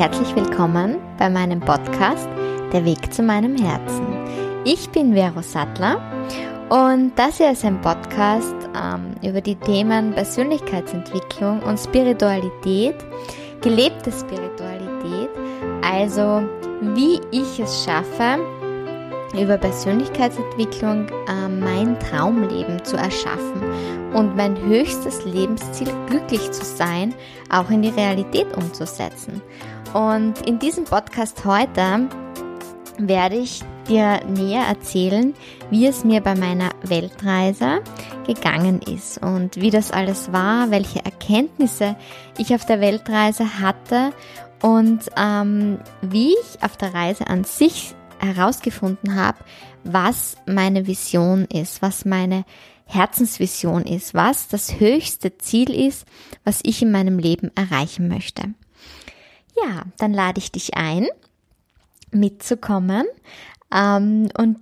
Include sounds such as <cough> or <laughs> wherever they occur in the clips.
herzlich willkommen bei meinem Podcast Der Weg zu meinem Herzen. Ich bin Vero Sattler und das hier ist ein Podcast ähm, über die Themen Persönlichkeitsentwicklung und Spiritualität, gelebte Spiritualität, also wie ich es schaffe, über Persönlichkeitsentwicklung äh, mein Traumleben zu erschaffen und mein höchstes Lebensziel, glücklich zu sein, auch in die Realität umzusetzen. Und in diesem Podcast heute werde ich dir näher erzählen, wie es mir bei meiner Weltreise gegangen ist und wie das alles war, welche Erkenntnisse ich auf der Weltreise hatte und ähm, wie ich auf der Reise an sich herausgefunden habe, was meine Vision ist, was meine Herzensvision ist, was das höchste Ziel ist, was ich in meinem Leben erreichen möchte. Ja, dann lade ich dich ein, mitzukommen ähm, und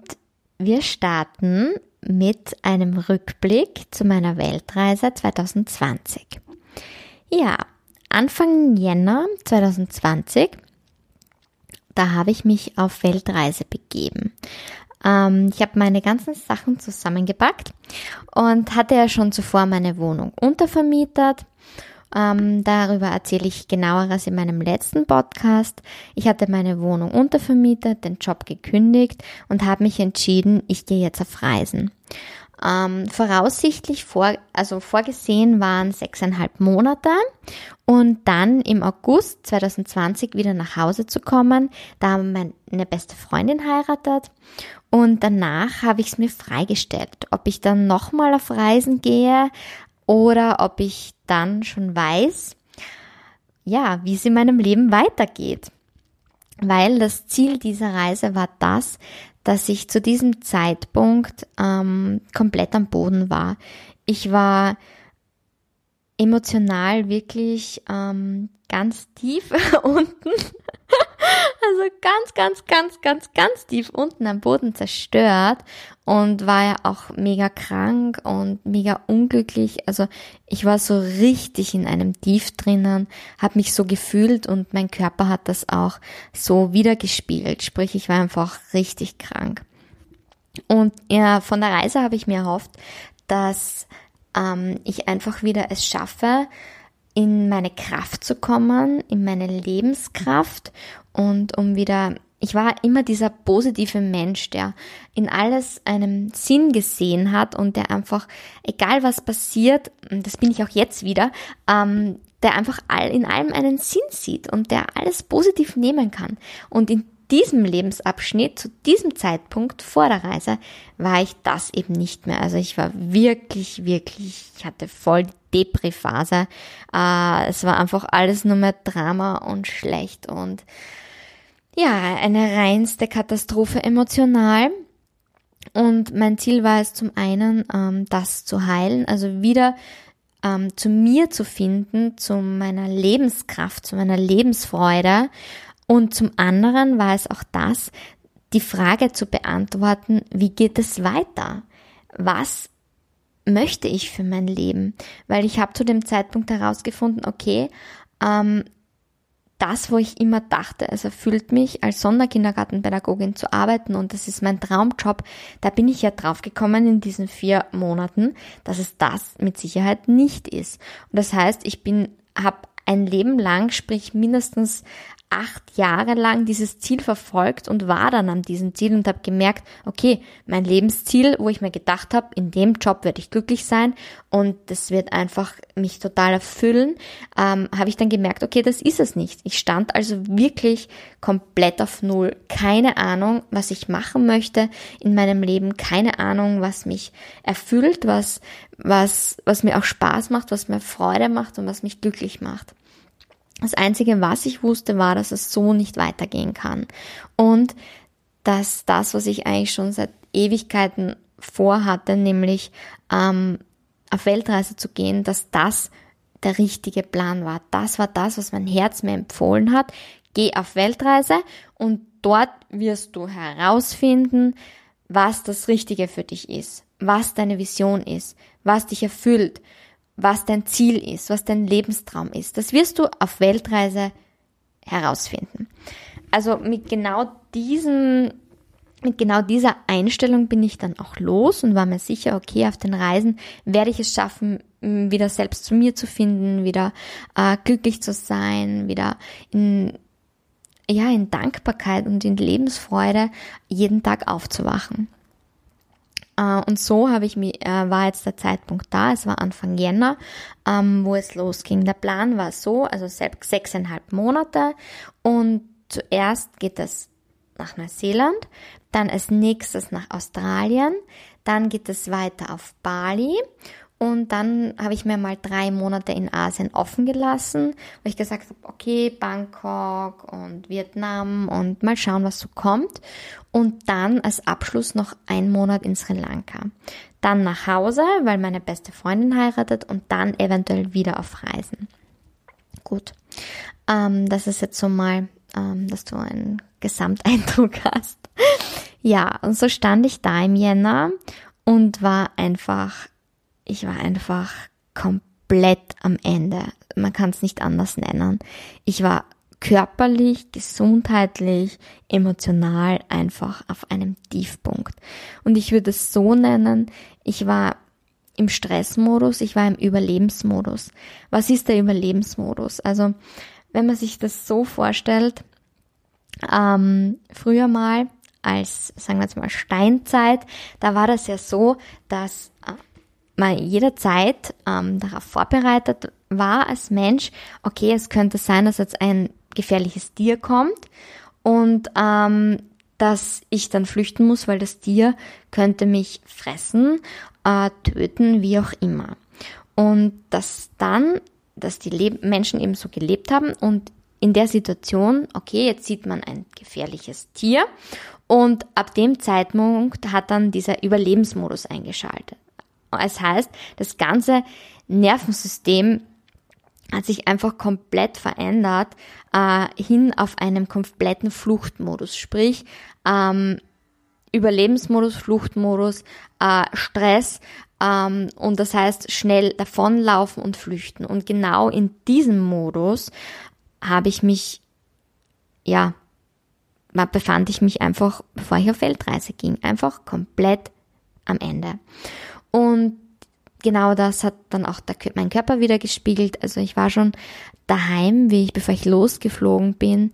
wir starten mit einem Rückblick zu meiner Weltreise 2020. Ja, Anfang Jänner 2020 da habe ich mich auf Weltreise begeben. Ähm, ich habe meine ganzen Sachen zusammengepackt und hatte ja schon zuvor meine Wohnung untervermietet. Ähm, darüber erzähle ich genaueres in meinem letzten Podcast. Ich hatte meine Wohnung untervermietet, den Job gekündigt und habe mich entschieden, ich gehe jetzt auf Reisen. Ähm, voraussichtlich vor, also vorgesehen waren sechseinhalb Monate und dann im August 2020 wieder nach Hause zu kommen. Da meine beste Freundin heiratet und danach habe ich es mir freigestellt, ob ich dann nochmal auf Reisen gehe oder ob ich dann schon weiß, ja, wie es in meinem Leben weitergeht. Weil das Ziel dieser Reise war das, dass ich zu diesem Zeitpunkt ähm, komplett am Boden war. Ich war emotional wirklich ähm, ganz tief <laughs> unten. Also ganz, ganz, ganz, ganz, ganz tief unten am Boden zerstört und war ja auch mega krank und mega unglücklich. Also ich war so richtig in einem Tief drinnen, habe mich so gefühlt und mein Körper hat das auch so wiedergespiegelt. Sprich, ich war einfach richtig krank. Und ja, von der Reise habe ich mir erhofft, dass ähm, ich einfach wieder es schaffe, in meine Kraft zu kommen, in meine Lebenskraft und um wieder, ich war immer dieser positive Mensch, der in alles einen Sinn gesehen hat und der einfach, egal was passiert, das bin ich auch jetzt wieder, ähm, der einfach all, in allem einen Sinn sieht und der alles positiv nehmen kann. Und in diesem Lebensabschnitt, zu diesem Zeitpunkt vor der Reise, war ich das eben nicht mehr. Also ich war wirklich, wirklich, ich hatte voll Depri-Phase. Äh, es war einfach alles nur mehr Drama und schlecht und ja, eine reinste Katastrophe emotional. Und mein Ziel war es zum einen, ähm, das zu heilen, also wieder ähm, zu mir zu finden, zu meiner Lebenskraft, zu meiner Lebensfreude und zum anderen war es auch das, die Frage zu beantworten, wie geht es weiter? Was möchte ich für mein Leben? Weil ich habe zu dem Zeitpunkt herausgefunden, okay, ähm, das, wo ich immer dachte, es erfüllt mich, als Sonderkindergartenpädagogin zu arbeiten und das ist mein Traumjob, da bin ich ja draufgekommen in diesen vier Monaten, dass es das mit Sicherheit nicht ist. Und das heißt, ich bin, habe ein Leben lang, sprich mindestens acht Jahre lang dieses Ziel verfolgt und war dann an diesem Ziel und habe gemerkt, okay, mein Lebensziel, wo ich mir gedacht habe, in dem Job werde ich glücklich sein und das wird einfach mich total erfüllen, ähm, habe ich dann gemerkt, okay, das ist es nicht. Ich stand also wirklich komplett auf Null. Keine Ahnung, was ich machen möchte in meinem Leben, keine Ahnung, was mich erfüllt, was, was, was mir auch Spaß macht, was mir Freude macht und was mich glücklich macht. Das Einzige, was ich wusste, war, dass es so nicht weitergehen kann. Und dass das, was ich eigentlich schon seit Ewigkeiten vorhatte, nämlich ähm, auf Weltreise zu gehen, dass das der richtige Plan war. Das war das, was mein Herz mir empfohlen hat. Geh auf Weltreise und dort wirst du herausfinden, was das Richtige für dich ist, was deine Vision ist, was dich erfüllt, was dein Ziel ist, was dein Lebenstraum ist. Das wirst du auf Weltreise herausfinden. Also mit genau diesem mit genau dieser Einstellung bin ich dann auch los und war mir sicher, okay, auf den Reisen werde ich es schaffen, wieder selbst zu mir zu finden, wieder äh, glücklich zu sein, wieder in ja in Dankbarkeit und in Lebensfreude jeden Tag aufzuwachen. Äh, und so habe ich mich, äh, war jetzt der Zeitpunkt da, es war Anfang Jänner, ähm, wo es losging. Der Plan war so, also sechseinhalb Monate und zuerst geht es nach Neuseeland, dann als nächstes nach Australien, dann geht es weiter auf Bali und dann habe ich mir mal drei Monate in Asien offen gelassen, weil ich gesagt habe, okay, Bangkok und Vietnam und mal schauen, was so kommt. Und dann als Abschluss noch ein Monat in Sri Lanka. Dann nach Hause, weil meine beste Freundin heiratet und dann eventuell wieder auf Reisen. Gut, ähm, das ist jetzt so mal, ähm, dass du einen Gesamteindruck <laughs> hast. ja, und so stand ich da im Jänner und war einfach ich war einfach komplett am Ende. Man kann es nicht anders nennen. Ich war körperlich, gesundheitlich, emotional einfach auf einem Tiefpunkt. Und ich würde es so nennen, ich war im Stressmodus, ich war im Überlebensmodus. Was ist der Überlebensmodus? Also, wenn man sich das so vorstellt, ähm, früher mal als, sagen wir jetzt mal, Steinzeit, da war das ja so, dass man jederzeit ähm, darauf vorbereitet war als Mensch, okay, es könnte sein, dass jetzt ein gefährliches Tier kommt und ähm, dass ich dann flüchten muss, weil das Tier könnte mich fressen, äh, töten, wie auch immer. Und dass dann, dass die Leb Menschen eben so gelebt haben und in der Situation, okay, jetzt sieht man ein gefährliches Tier und ab dem Zeitpunkt hat dann dieser Überlebensmodus eingeschaltet. Es heißt, das ganze Nervensystem hat sich einfach komplett verändert äh, hin auf einen kompletten Fluchtmodus, sprich ähm, Überlebensmodus, Fluchtmodus, äh, Stress ähm, und das heißt schnell davonlaufen und flüchten. Und genau in diesem Modus habe ich mich, ja, befand ich mich einfach, bevor ich auf Weltreise ging, einfach komplett am Ende. Und genau das hat dann auch mein Körper wieder gespiegelt. Also ich war schon daheim, wie ich, bevor ich losgeflogen bin,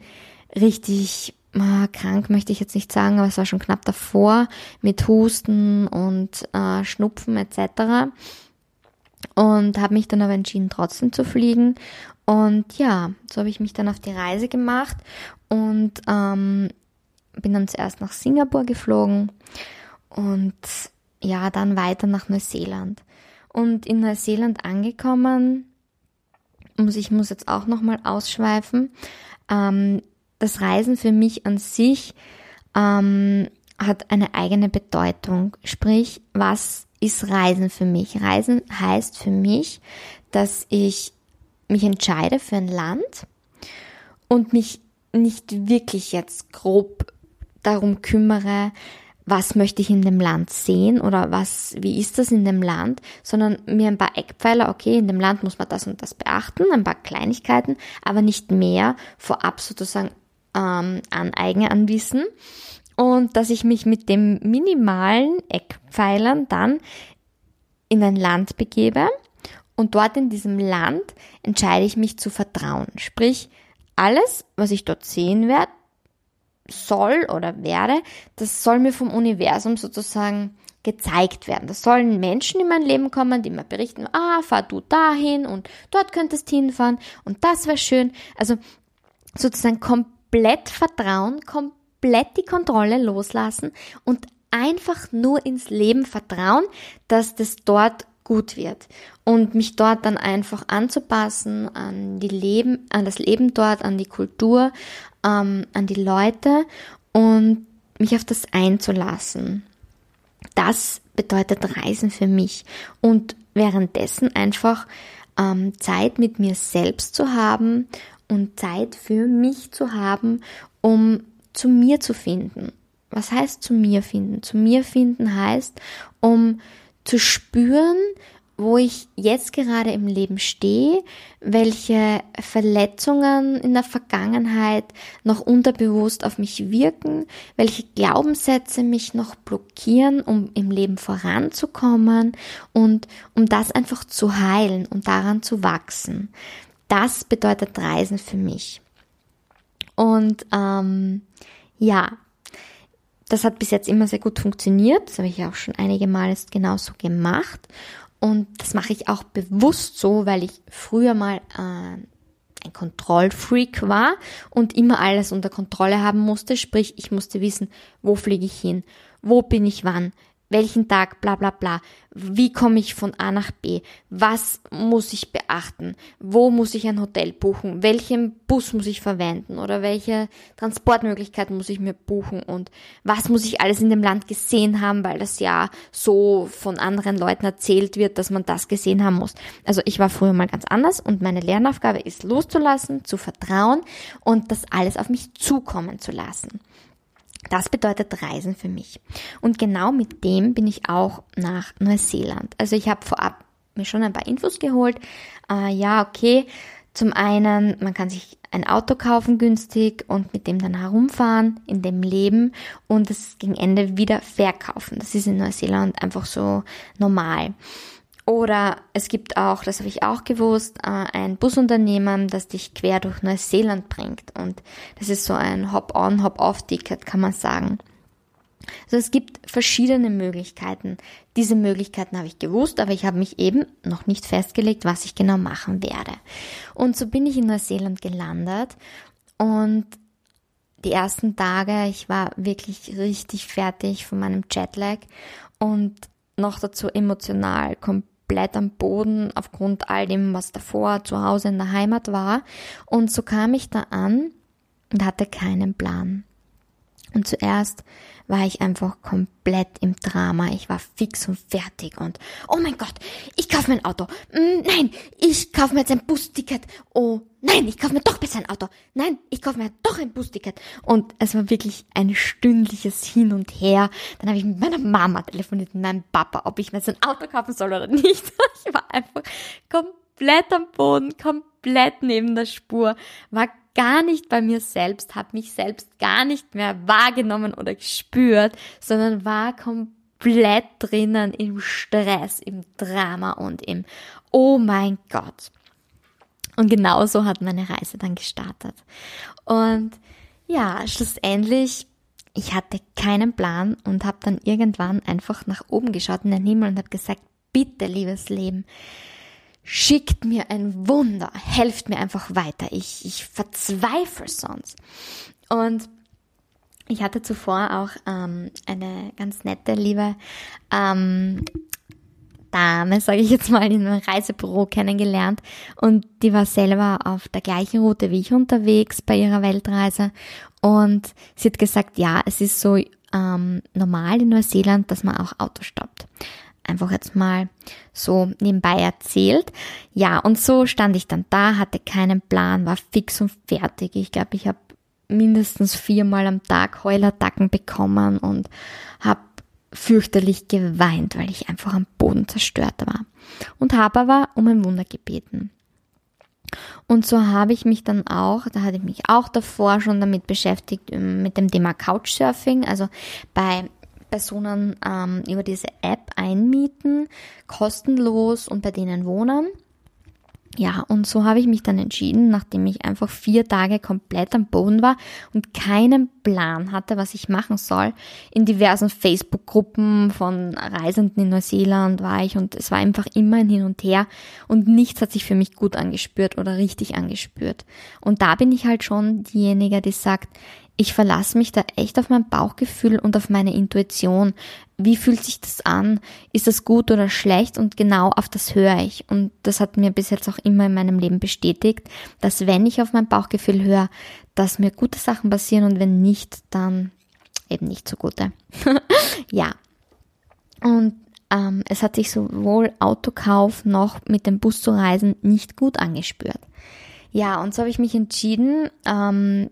richtig äh, krank möchte ich jetzt nicht sagen, aber es war schon knapp davor mit Husten und äh, Schnupfen etc. Und habe mich dann aber entschieden, trotzdem zu fliegen. Und ja, so habe ich mich dann auf die Reise gemacht und ähm, bin dann zuerst nach Singapur geflogen und ja, dann weiter nach Neuseeland. Und in Neuseeland angekommen, muss ich muss jetzt auch nochmal ausschweifen, ähm, das Reisen für mich an sich ähm, hat eine eigene Bedeutung. Sprich, was ist Reisen für mich? Reisen heißt für mich, dass ich mich entscheide für ein Land und mich nicht wirklich jetzt grob darum kümmere, was möchte ich in dem Land sehen oder was, wie ist das in dem Land, sondern mir ein paar Eckpfeiler, okay, in dem Land muss man das und das beachten, ein paar Kleinigkeiten, aber nicht mehr vorab sozusagen ähm, aneignen an Wissen und dass ich mich mit dem minimalen Eckpfeilern dann in ein Land begebe und dort in diesem Land entscheide ich mich zu vertrauen. Sprich, alles, was ich dort sehen werde, soll oder werde, das soll mir vom Universum sozusagen gezeigt werden. Das sollen Menschen in mein Leben kommen, die mir berichten, ah, fahr du dahin und dort könntest hinfahren und das wäre schön. Also sozusagen komplett vertrauen, komplett die Kontrolle loslassen und einfach nur ins Leben vertrauen, dass das dort gut wird und mich dort dann einfach anzupassen an die Leben, an das Leben dort, an die Kultur, ähm, an die Leute und mich auf das einzulassen. Das bedeutet Reisen für mich und währenddessen einfach ähm, Zeit mit mir selbst zu haben und Zeit für mich zu haben, um zu mir zu finden. Was heißt zu mir finden? Zu mir finden heißt, um zu spüren, wo ich jetzt gerade im Leben stehe, welche Verletzungen in der Vergangenheit noch unterbewusst auf mich wirken, welche Glaubenssätze mich noch blockieren, um im Leben voranzukommen und um das einfach zu heilen und daran zu wachsen. Das bedeutet Reisen für mich. Und ähm, ja, das hat bis jetzt immer sehr gut funktioniert. Das habe ich auch schon einige Male genauso gemacht. Und das mache ich auch bewusst so, weil ich früher mal äh, ein Kontrollfreak war und immer alles unter Kontrolle haben musste. Sprich, ich musste wissen, wo fliege ich hin, wo bin ich wann, welchen Tag, bla bla bla, wie komme ich von A nach B, was muss ich beachten, wo muss ich ein Hotel buchen, welchen Bus muss ich verwenden? Oder welche Transportmöglichkeit muss ich mir buchen? Und was muss ich alles in dem Land gesehen haben, weil das ja so von anderen Leuten erzählt wird, dass man das gesehen haben muss. Also ich war früher mal ganz anders und meine Lernaufgabe ist loszulassen, zu vertrauen und das alles auf mich zukommen zu lassen. Das bedeutet Reisen für mich. Und genau mit dem bin ich auch nach Neuseeland. Also ich habe vorab mir schon ein paar Infos geholt. Äh, ja, okay. Zum einen, man kann sich ein Auto kaufen günstig und mit dem dann herumfahren, in dem leben und es gegen Ende wieder verkaufen. Das ist in Neuseeland einfach so normal. Oder es gibt auch, das habe ich auch gewusst, äh, ein Busunternehmen, das dich quer durch Neuseeland bringt. Und das ist so ein Hop-on, Hop-off-Ticket, kann man sagen. Also es gibt verschiedene Möglichkeiten. Diese Möglichkeiten habe ich gewusst, aber ich habe mich eben noch nicht festgelegt, was ich genau machen werde. Und so bin ich in Neuseeland gelandet und die ersten Tage, ich war wirklich richtig fertig von meinem Jetlag und noch dazu emotional komplett komplett am Boden aufgrund all dem, was davor zu Hause in der Heimat war. Und so kam ich da an und hatte keinen Plan. Und zuerst war ich einfach komplett im Drama. Ich war fix und fertig und oh mein Gott, ich kaufe mir ein Auto. Mm, nein, ich kaufe mir jetzt ein Busticket. Oh nein, ich kaufe mir doch besser ein Auto. Nein, ich kaufe mir doch ein Busticket. Und es war wirklich ein stündliches Hin und Her. Dann habe ich mit meiner Mama telefoniert, mit meinem Papa, ob ich mir jetzt ein Auto kaufen soll oder nicht. <laughs> Ich war einfach komplett am Boden, komplett neben der Spur, war gar nicht bei mir selbst, habe mich selbst gar nicht mehr wahrgenommen oder gespürt, sondern war komplett drinnen im Stress, im Drama und im Oh mein Gott. Und genauso hat meine Reise dann gestartet. Und ja, schlussendlich, ich hatte keinen Plan und habe dann irgendwann einfach nach oben geschaut in den Himmel und habe gesagt, bitte, liebes Leben, schickt mir ein Wunder, helft mir einfach weiter. Ich, ich verzweifle sonst. Und ich hatte zuvor auch ähm, eine ganz nette, liebe ähm, Dame, sage ich jetzt mal, in einem Reisebüro kennengelernt und die war selber auf der gleichen Route wie ich unterwegs bei ihrer Weltreise und sie hat gesagt, ja, es ist so ähm, normal in Neuseeland, dass man auch Auto stoppt einfach jetzt mal so nebenbei erzählt. Ja, und so stand ich dann da, hatte keinen Plan, war fix und fertig. Ich glaube, ich habe mindestens viermal am Tag Heulattacken bekommen und habe fürchterlich geweint, weil ich einfach am Boden zerstört war. Und habe aber um ein Wunder gebeten. Und so habe ich mich dann auch, da hatte ich mich auch davor schon damit beschäftigt, mit dem Thema Couchsurfing. Also bei Personen ähm, über diese App einmieten, kostenlos und bei denen wohnen. Ja, und so habe ich mich dann entschieden, nachdem ich einfach vier Tage komplett am Boden war und keinen Plan hatte, was ich machen soll. In diversen Facebook-Gruppen von Reisenden in Neuseeland war ich und es war einfach immer ein Hin und Her und nichts hat sich für mich gut angespürt oder richtig angespürt. Und da bin ich halt schon diejenige, die sagt, ich verlasse mich da echt auf mein Bauchgefühl und auf meine Intuition. Wie fühlt sich das an? Ist das gut oder schlecht? Und genau auf das höre ich. Und das hat mir bis jetzt auch immer in meinem Leben bestätigt, dass wenn ich auf mein Bauchgefühl höre, dass mir gute Sachen passieren und wenn nicht, dann eben nicht so gute. <laughs> ja. Und ähm, es hat sich sowohl Autokauf noch mit dem Bus zu reisen nicht gut angespürt. Ja, und so habe ich mich entschieden, ähm,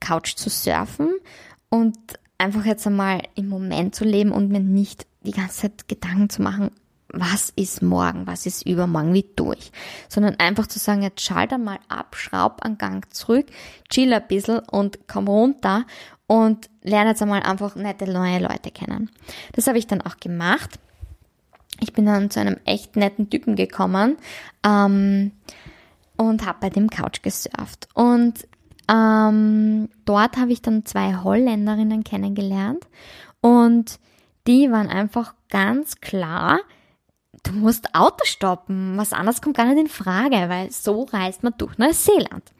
Couch zu surfen und einfach jetzt einmal im Moment zu leben und mir nicht die ganze Zeit Gedanken zu machen, was ist morgen, was ist übermorgen, wie durch, sondern einfach zu sagen, jetzt schalte mal ab, schraub einen Gang zurück, chill ein bisschen und komm runter und lerne jetzt einmal einfach nette neue Leute kennen. Das habe ich dann auch gemacht. Ich bin dann zu einem echt netten Typen gekommen ähm, und habe bei dem Couch gesurft. Und ähm, dort habe ich dann zwei Holländerinnen kennengelernt und die waren einfach ganz klar, du musst Auto stoppen. Was anderes kommt gar nicht in Frage, weil so reist man durch Neuseeland.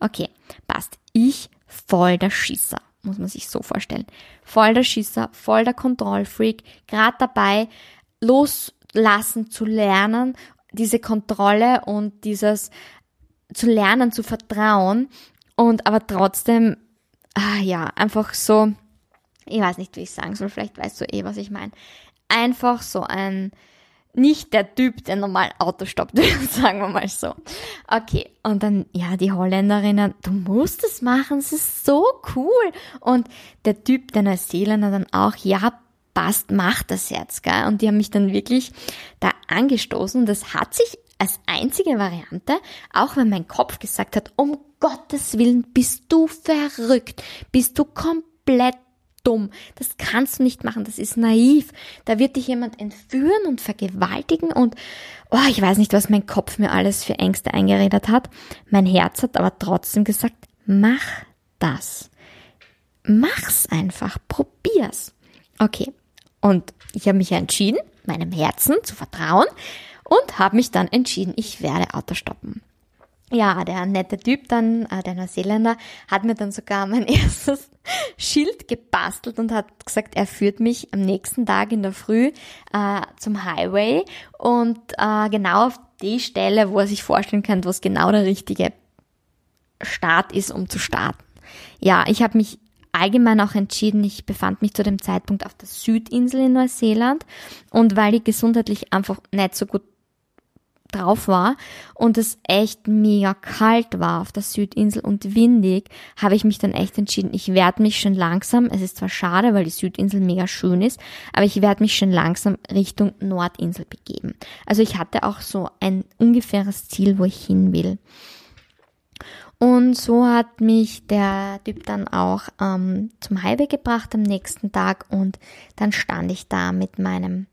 Okay, passt. Ich voll der Schießer, muss man sich so vorstellen. Voll der Schießer, voll der Kontrollfreak, gerade dabei loslassen zu lernen, diese Kontrolle und dieses zu lernen, zu vertrauen und aber trotzdem, ah ja, einfach so, ich weiß nicht, wie ich sagen soll, vielleicht weißt du eh, was ich meine. Einfach so ein, nicht der Typ, der normal Auto stoppt, <laughs> sagen wir mal so. Okay, und dann, ja, die Holländerinnen, du musst es machen, es ist so cool. Und der Typ, der Neuseeländer dann auch, ja, passt, mach das jetzt, gell? Und die haben mich dann wirklich da angestoßen und das hat sich als einzige Variante, auch wenn mein Kopf gesagt hat, um Gottes Willen, bist du verrückt, bist du komplett dumm. Das kannst du nicht machen, das ist naiv. Da wird dich jemand entführen und vergewaltigen und oh, ich weiß nicht, was mein Kopf mir alles für Ängste eingeredet hat. Mein Herz hat aber trotzdem gesagt, mach das. Mach's einfach, probier's. Okay. Und ich habe mich entschieden, meinem Herzen zu vertrauen und habe mich dann entschieden, ich werde Auto stoppen ja, der nette Typ dann, äh, der Neuseeländer, hat mir dann sogar mein <laughs> erstes Schild gebastelt und hat gesagt, er führt mich am nächsten Tag in der Früh äh, zum Highway und äh, genau auf die Stelle, wo er sich vorstellen kann, wo es genau der richtige Start ist, um zu starten. Ja, ich habe mich allgemein auch entschieden, ich befand mich zu dem Zeitpunkt auf der Südinsel in Neuseeland und weil ich gesundheitlich einfach nicht so gut drauf war und es echt mega kalt war auf der Südinsel und windig, habe ich mich dann echt entschieden, ich werde mich schon langsam, es ist zwar schade, weil die Südinsel mega schön ist, aber ich werde mich schon langsam Richtung Nordinsel begeben. Also ich hatte auch so ein ungefähres Ziel, wo ich hin will. Und so hat mich der Typ dann auch ähm, zum Highway gebracht am nächsten Tag und dann stand ich da mit meinem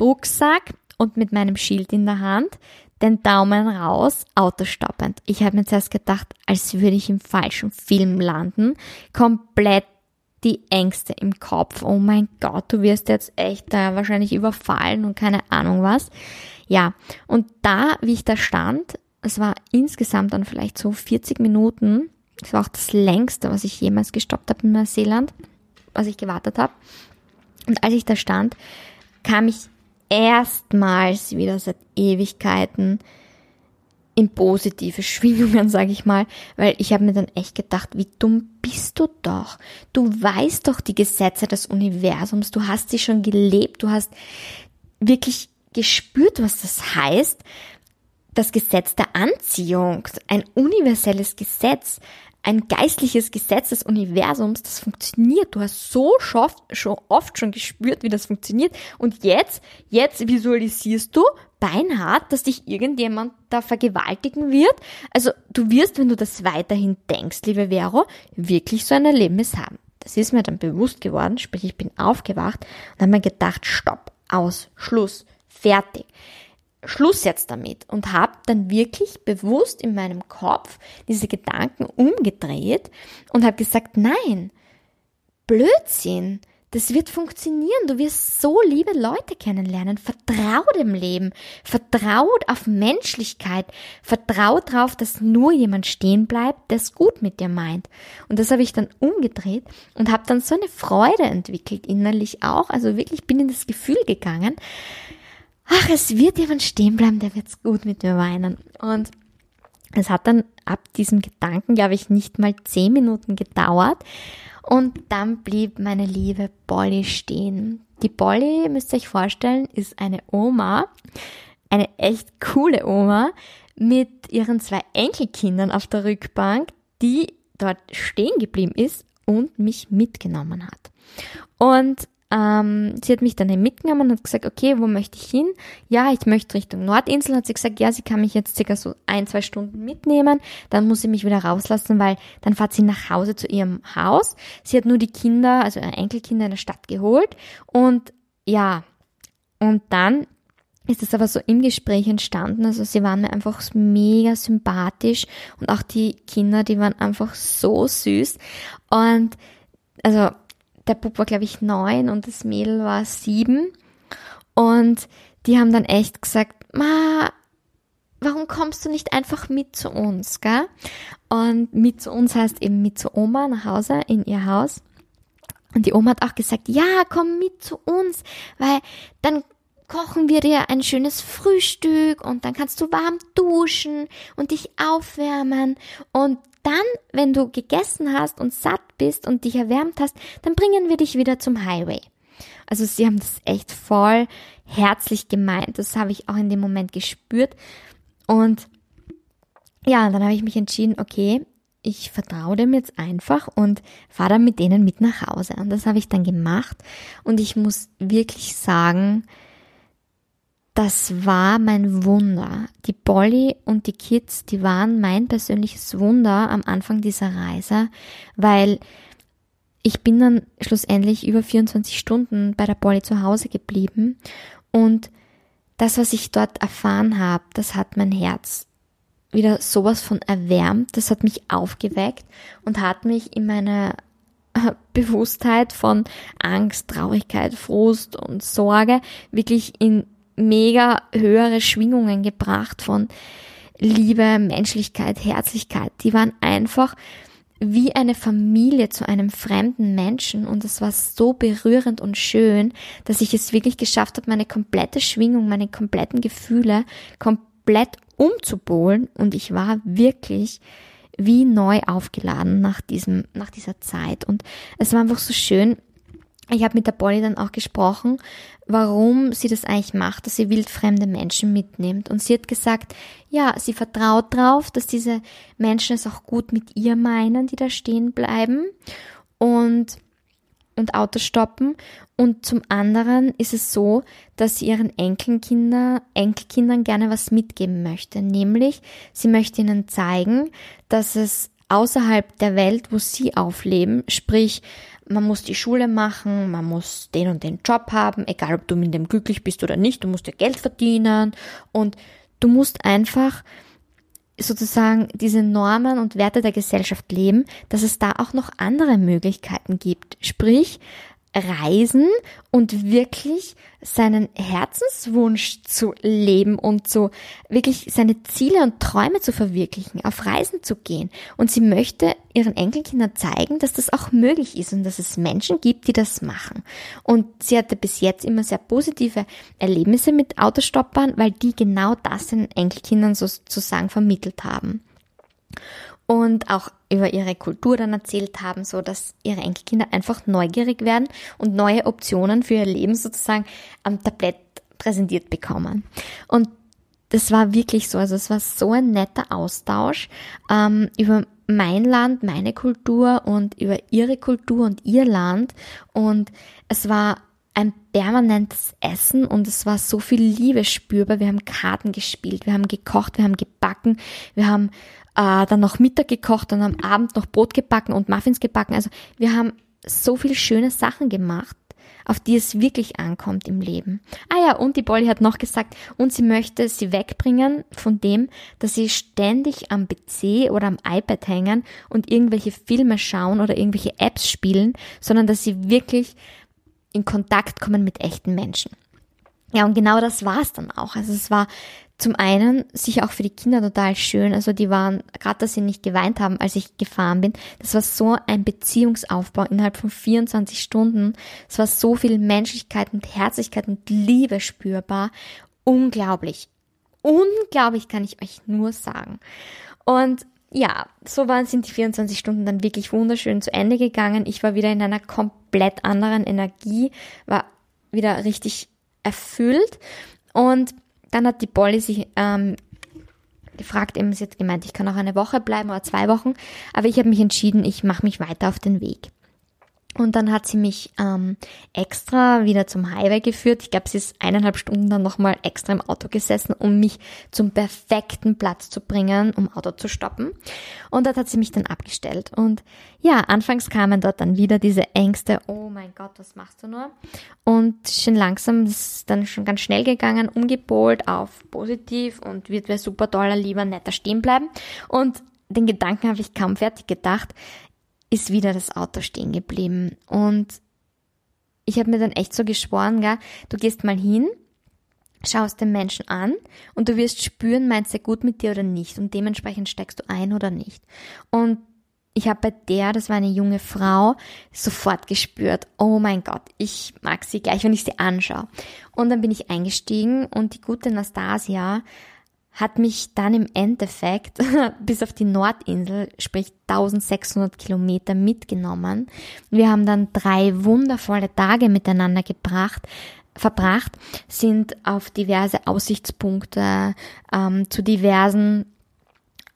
Rucksack und mit meinem Schild in der Hand, den Daumen raus, autostoppend. Ich habe mir zuerst gedacht, als würde ich im falschen Film landen, komplett die Ängste im Kopf. Oh mein Gott, du wirst jetzt echt da wahrscheinlich überfallen und keine Ahnung was. Ja, und da, wie ich da stand, es war insgesamt dann vielleicht so 40 Minuten. Das war auch das längste, was ich jemals gestoppt habe in Neuseeland, was ich gewartet habe. Und als ich da stand, kam ich erstmals wieder seit Ewigkeiten in positive Schwingungen, <laughs> sage ich mal, weil ich habe mir dann echt gedacht, wie dumm bist du doch? Du weißt doch die Gesetze des Universums, du hast sie schon gelebt, du hast wirklich gespürt, was das heißt. Das Gesetz der Anziehung, ein universelles Gesetz, ein geistliches Gesetz des Universums, das funktioniert. Du hast so oft, schon oft schon gespürt, wie das funktioniert. Und jetzt, jetzt visualisierst du beinhart, dass dich irgendjemand da vergewaltigen wird. Also du wirst, wenn du das weiterhin denkst, liebe Vero, wirklich so ein Erlebnis haben. Das ist mir dann bewusst geworden, sprich ich bin aufgewacht und habe mir gedacht, stopp, aus, Schluss, fertig. Schluss jetzt damit und habe dann wirklich bewusst in meinem Kopf diese Gedanken umgedreht und habe gesagt, nein, Blödsinn, das wird funktionieren. Du wirst so liebe Leute kennenlernen. Vertrau dem Leben. Vertraut auf Menschlichkeit. Vertraut darauf, dass nur jemand stehen bleibt, der es gut mit dir meint. Und das habe ich dann umgedreht und habe dann so eine Freude entwickelt, innerlich auch. Also wirklich bin in das Gefühl gegangen, ach, es wird jemand stehen bleiben, der wird's gut mit mir weinen. Und es hat dann ab diesem Gedanken, glaube ich, nicht mal zehn Minuten gedauert. Und dann blieb meine liebe Polly stehen. Die Polly, müsst ihr euch vorstellen, ist eine Oma, eine echt coole Oma mit ihren zwei Enkelkindern auf der Rückbank, die dort stehen geblieben ist und mich mitgenommen hat. Und ähm, sie hat mich dann mitgenommen und hat gesagt, okay, wo möchte ich hin? Ja, ich möchte Richtung Nordinsel. Hat sie gesagt, ja, sie kann mich jetzt circa so ein, zwei Stunden mitnehmen. Dann muss sie mich wieder rauslassen, weil dann fährt sie nach Hause zu ihrem Haus. Sie hat nur die Kinder, also ihre Enkelkinder in der Stadt geholt. Und ja, und dann ist es aber so im Gespräch entstanden. Also sie waren mir einfach mega sympathisch und auch die Kinder, die waren einfach so süß. Und also der Bub war, glaube ich, neun und das Mädel war sieben. Und die haben dann echt gesagt, Ma, warum kommst du nicht einfach mit zu uns, gell? Und mit zu uns heißt eben mit zu Oma nach Hause in ihr Haus. Und die Oma hat auch gesagt, ja, komm mit zu uns, weil dann kochen wir dir ein schönes Frühstück und dann kannst du warm duschen und dich aufwärmen und dann, wenn du gegessen hast und satt bist und dich erwärmt hast, dann bringen wir dich wieder zum Highway. Also sie haben das echt voll herzlich gemeint. Das habe ich auch in dem Moment gespürt. Und ja, dann habe ich mich entschieden, okay, ich vertraue dem jetzt einfach und fahre dann mit denen mit nach Hause. Und das habe ich dann gemacht. Und ich muss wirklich sagen, das war mein Wunder. Die Polly und die Kids, die waren mein persönliches Wunder am Anfang dieser Reise, weil ich bin dann schlussendlich über 24 Stunden bei der Polly zu Hause geblieben und das, was ich dort erfahren habe, das hat mein Herz wieder sowas von erwärmt, das hat mich aufgeweckt und hat mich in meiner <laughs> Bewusstheit von Angst, Traurigkeit, Frust und Sorge wirklich in mega höhere Schwingungen gebracht von Liebe, Menschlichkeit, Herzlichkeit. Die waren einfach wie eine Familie zu einem fremden Menschen. Und es war so berührend und schön, dass ich es wirklich geschafft habe, meine komplette Schwingung, meine kompletten Gefühle komplett umzupolen und ich war wirklich wie neu aufgeladen nach diesem, nach dieser Zeit. Und es war einfach so schön, ich habe mit der Polly dann auch gesprochen, warum sie das eigentlich macht, dass sie wildfremde Menschen mitnimmt. Und sie hat gesagt, ja, sie vertraut drauf, dass diese Menschen es auch gut mit ihr meinen, die da stehen bleiben und, und Autos stoppen. Und zum anderen ist es so, dass sie ihren Enkelkinder, Enkelkindern gerne was mitgeben möchte. Nämlich, sie möchte ihnen zeigen, dass es außerhalb der Welt, wo sie aufleben, sprich man muss die Schule machen, man muss den und den Job haben, egal ob du mit dem glücklich bist oder nicht, du musst dir Geld verdienen und du musst einfach sozusagen diese Normen und Werte der Gesellschaft leben, dass es da auch noch andere Möglichkeiten gibt. Sprich, reisen und wirklich seinen Herzenswunsch zu leben und so wirklich seine Ziele und Träume zu verwirklichen, auf Reisen zu gehen. Und sie möchte ihren Enkelkindern zeigen, dass das auch möglich ist und dass es Menschen gibt, die das machen. Und sie hatte bis jetzt immer sehr positive Erlebnisse mit Autostoppern, weil die genau das den Enkelkindern sozusagen vermittelt haben und auch über ihre Kultur dann erzählt haben, so dass ihre Enkelkinder einfach neugierig werden und neue Optionen für ihr Leben sozusagen am Tablett präsentiert bekommen. Und das war wirklich so, also es war so ein netter Austausch ähm, über mein Land, meine Kultur und über ihre Kultur und ihr Land. Und es war ein permanentes Essen und es war so viel Liebe spürbar. Wir haben Karten gespielt, wir haben gekocht, wir haben gebacken, wir haben äh, dann noch Mittag gekocht und am Abend noch Brot gebacken und Muffins gebacken. Also wir haben so viele schöne Sachen gemacht, auf die es wirklich ankommt im Leben. Ah ja, und die Bolly hat noch gesagt, und sie möchte sie wegbringen von dem, dass sie ständig am PC oder am iPad hängen und irgendwelche Filme schauen oder irgendwelche Apps spielen, sondern dass sie wirklich in Kontakt kommen mit echten Menschen. Ja, und genau das war es dann auch. Also es war zum einen sicher auch für die Kinder total schön. Also die waren, gerade dass sie nicht geweint haben, als ich gefahren bin, das war so ein Beziehungsaufbau innerhalb von 24 Stunden. Es war so viel Menschlichkeit und Herzlichkeit und Liebe spürbar. Unglaublich. Unglaublich kann ich euch nur sagen. Und ja, so waren, sind die 24 Stunden dann wirklich wunderschön zu Ende gegangen. Ich war wieder in einer komplett anderen Energie, war wieder richtig erfüllt und dann hat die Polly sich ähm, gefragt, eben sie hat gemeint, ich kann auch eine Woche bleiben oder zwei Wochen, aber ich habe mich entschieden, ich mache mich weiter auf den Weg. Und dann hat sie mich ähm, extra wieder zum Highway geführt. Ich glaube, sie ist eineinhalb Stunden dann nochmal extra im Auto gesessen, um mich zum perfekten Platz zu bringen, um Auto zu stoppen. Und dort hat sie mich dann abgestellt. Und ja, anfangs kamen dort dann wieder diese Ängste, oh mein Gott, was machst du nur? Und schon langsam ist dann schon ganz schnell gegangen, umgepolt auf positiv und wird wer super toller, lieber, netter stehen bleiben. Und den Gedanken habe ich kaum fertig gedacht ist wieder das Auto stehen geblieben. Und ich habe mir dann echt so geschworen, gell, du gehst mal hin, schaust den Menschen an und du wirst spüren, meinst er gut mit dir oder nicht. Und dementsprechend steigst du ein oder nicht. Und ich habe bei der, das war eine junge Frau, sofort gespürt, oh mein Gott, ich mag sie gleich, wenn ich sie anschaue. Und dann bin ich eingestiegen und die gute Nastasia hat mich dann im Endeffekt <laughs> bis auf die Nordinsel, sprich 1600 Kilometer mitgenommen. Wir haben dann drei wundervolle Tage miteinander gebracht, verbracht, sind auf diverse Aussichtspunkte, ähm, zu diversen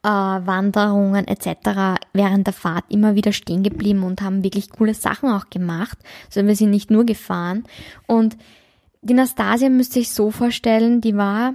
äh, Wanderungen etc. während der Fahrt immer wieder stehen geblieben und haben wirklich coole Sachen auch gemacht. Also wir sind nicht nur gefahren. Und die Nastasia müsste ich so vorstellen, die war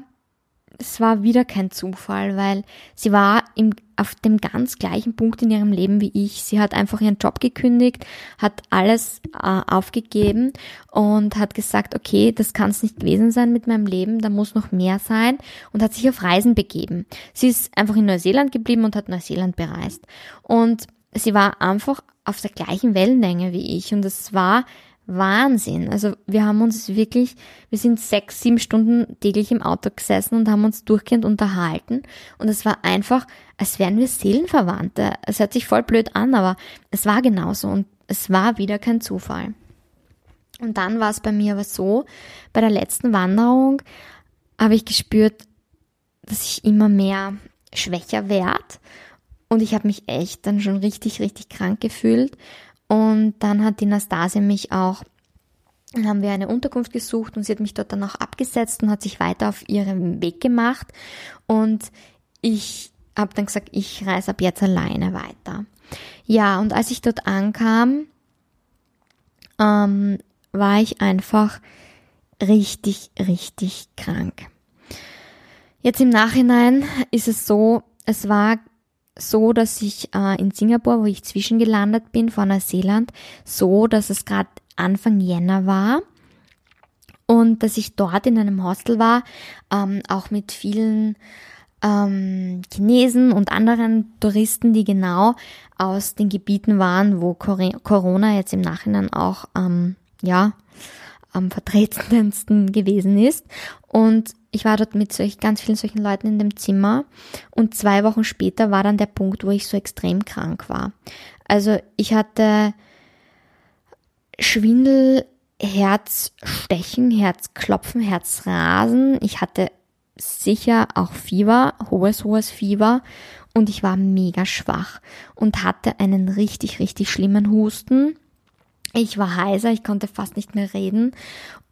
es war wieder kein Zufall, weil sie war im, auf dem ganz gleichen Punkt in ihrem Leben wie ich. Sie hat einfach ihren Job gekündigt, hat alles äh, aufgegeben und hat gesagt, okay, das kann es nicht gewesen sein mit meinem Leben, da muss noch mehr sein und hat sich auf Reisen begeben. Sie ist einfach in Neuseeland geblieben und hat Neuseeland bereist. Und sie war einfach auf der gleichen Wellenlänge wie ich und es war Wahnsinn. Also wir haben uns wirklich, wir sind sechs, sieben Stunden täglich im Auto gesessen und haben uns durchgehend unterhalten. Und es war einfach, als wären wir Seelenverwandte. Es hört sich voll blöd an, aber es war genauso und es war wieder kein Zufall. Und dann war es bei mir aber so, bei der letzten Wanderung habe ich gespürt, dass ich immer mehr schwächer werde. Und ich habe mich echt dann schon richtig, richtig krank gefühlt. Und dann hat die Nastasia mich auch, dann haben wir eine Unterkunft gesucht und sie hat mich dort dann auch abgesetzt und hat sich weiter auf ihren Weg gemacht. Und ich habe dann gesagt, ich reise ab jetzt alleine weiter. Ja, und als ich dort ankam, ähm, war ich einfach richtig, richtig krank. Jetzt im Nachhinein ist es so, es war so, dass ich äh, in Singapur, wo ich zwischengelandet bin vor Neuseeland, so, dass es gerade Anfang Jänner war und dass ich dort in einem Hostel war, ähm, auch mit vielen ähm, Chinesen und anderen Touristen, die genau aus den Gebieten waren, wo Corona jetzt im Nachhinein auch ähm, ja am vertretensten <laughs> gewesen ist. Und ich war dort mit solch, ganz vielen solchen Leuten in dem Zimmer und zwei Wochen später war dann der Punkt, wo ich so extrem krank war. Also ich hatte Schwindel, Herzstechen, Herzklopfen, Herzrasen. Ich hatte sicher auch Fieber, hohes, hohes Fieber und ich war mega schwach und hatte einen richtig, richtig schlimmen Husten. Ich war heiser, ich konnte fast nicht mehr reden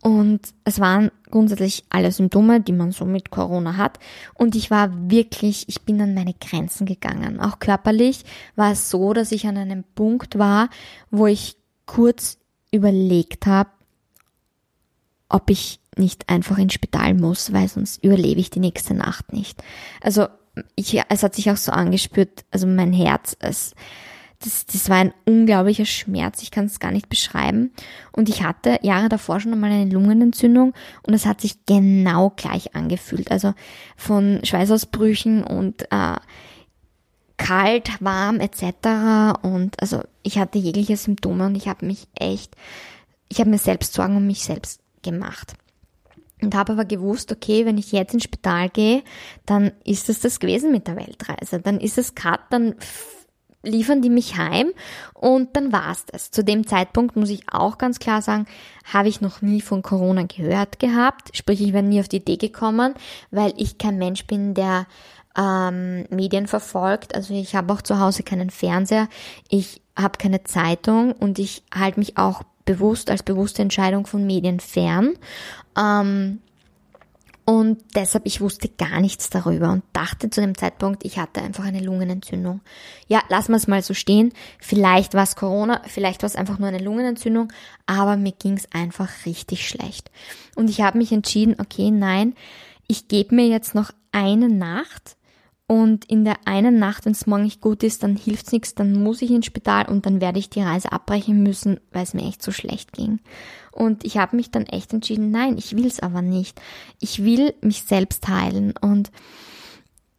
und es waren grundsätzlich alle Symptome, die man so mit Corona hat. Und ich war wirklich, ich bin an meine Grenzen gegangen. Auch körperlich war es so, dass ich an einem Punkt war, wo ich kurz überlegt habe, ob ich nicht einfach ins Spital muss, weil sonst überlebe ich die nächste Nacht nicht. Also ich, es hat sich auch so angespürt, also mein Herz, es, das, das war ein unglaublicher Schmerz, ich kann es gar nicht beschreiben. Und ich hatte Jahre davor schon einmal eine Lungenentzündung und es hat sich genau gleich angefühlt. Also von Schweißausbrüchen und äh, kalt, warm etc. Und also ich hatte jegliche Symptome und ich habe mich echt, ich habe mir selbst Sorgen um mich selbst gemacht. Und habe aber gewusst, okay, wenn ich jetzt ins Spital gehe, dann ist es das gewesen mit der Weltreise. Dann ist es gerade, dann liefern die mich heim und dann war's das. Zu dem Zeitpunkt muss ich auch ganz klar sagen, habe ich noch nie von Corona gehört gehabt. Sprich, ich wäre nie auf die Idee gekommen, weil ich kein Mensch bin, der ähm, Medien verfolgt. Also ich habe auch zu Hause keinen Fernseher, ich habe keine Zeitung und ich halte mich auch bewusst als bewusste Entscheidung von Medien fern. Ähm, Und deshalb, ich wusste gar nichts darüber und dachte zu dem Zeitpunkt, ich hatte einfach eine Lungenentzündung. Ja, lassen wir es mal so stehen. Vielleicht war es Corona, vielleicht war es einfach nur eine Lungenentzündung, aber mir ging es einfach richtig schlecht. Und ich habe mich entschieden, okay, nein, ich gebe mir jetzt noch eine Nacht und in der einen Nacht, wenn es morgen nicht gut ist, dann hilft's nichts, dann muss ich ins Spital und dann werde ich die Reise abbrechen müssen, weil es mir echt so schlecht ging. Und ich habe mich dann echt entschieden, nein, ich will's aber nicht. Ich will mich selbst heilen. Und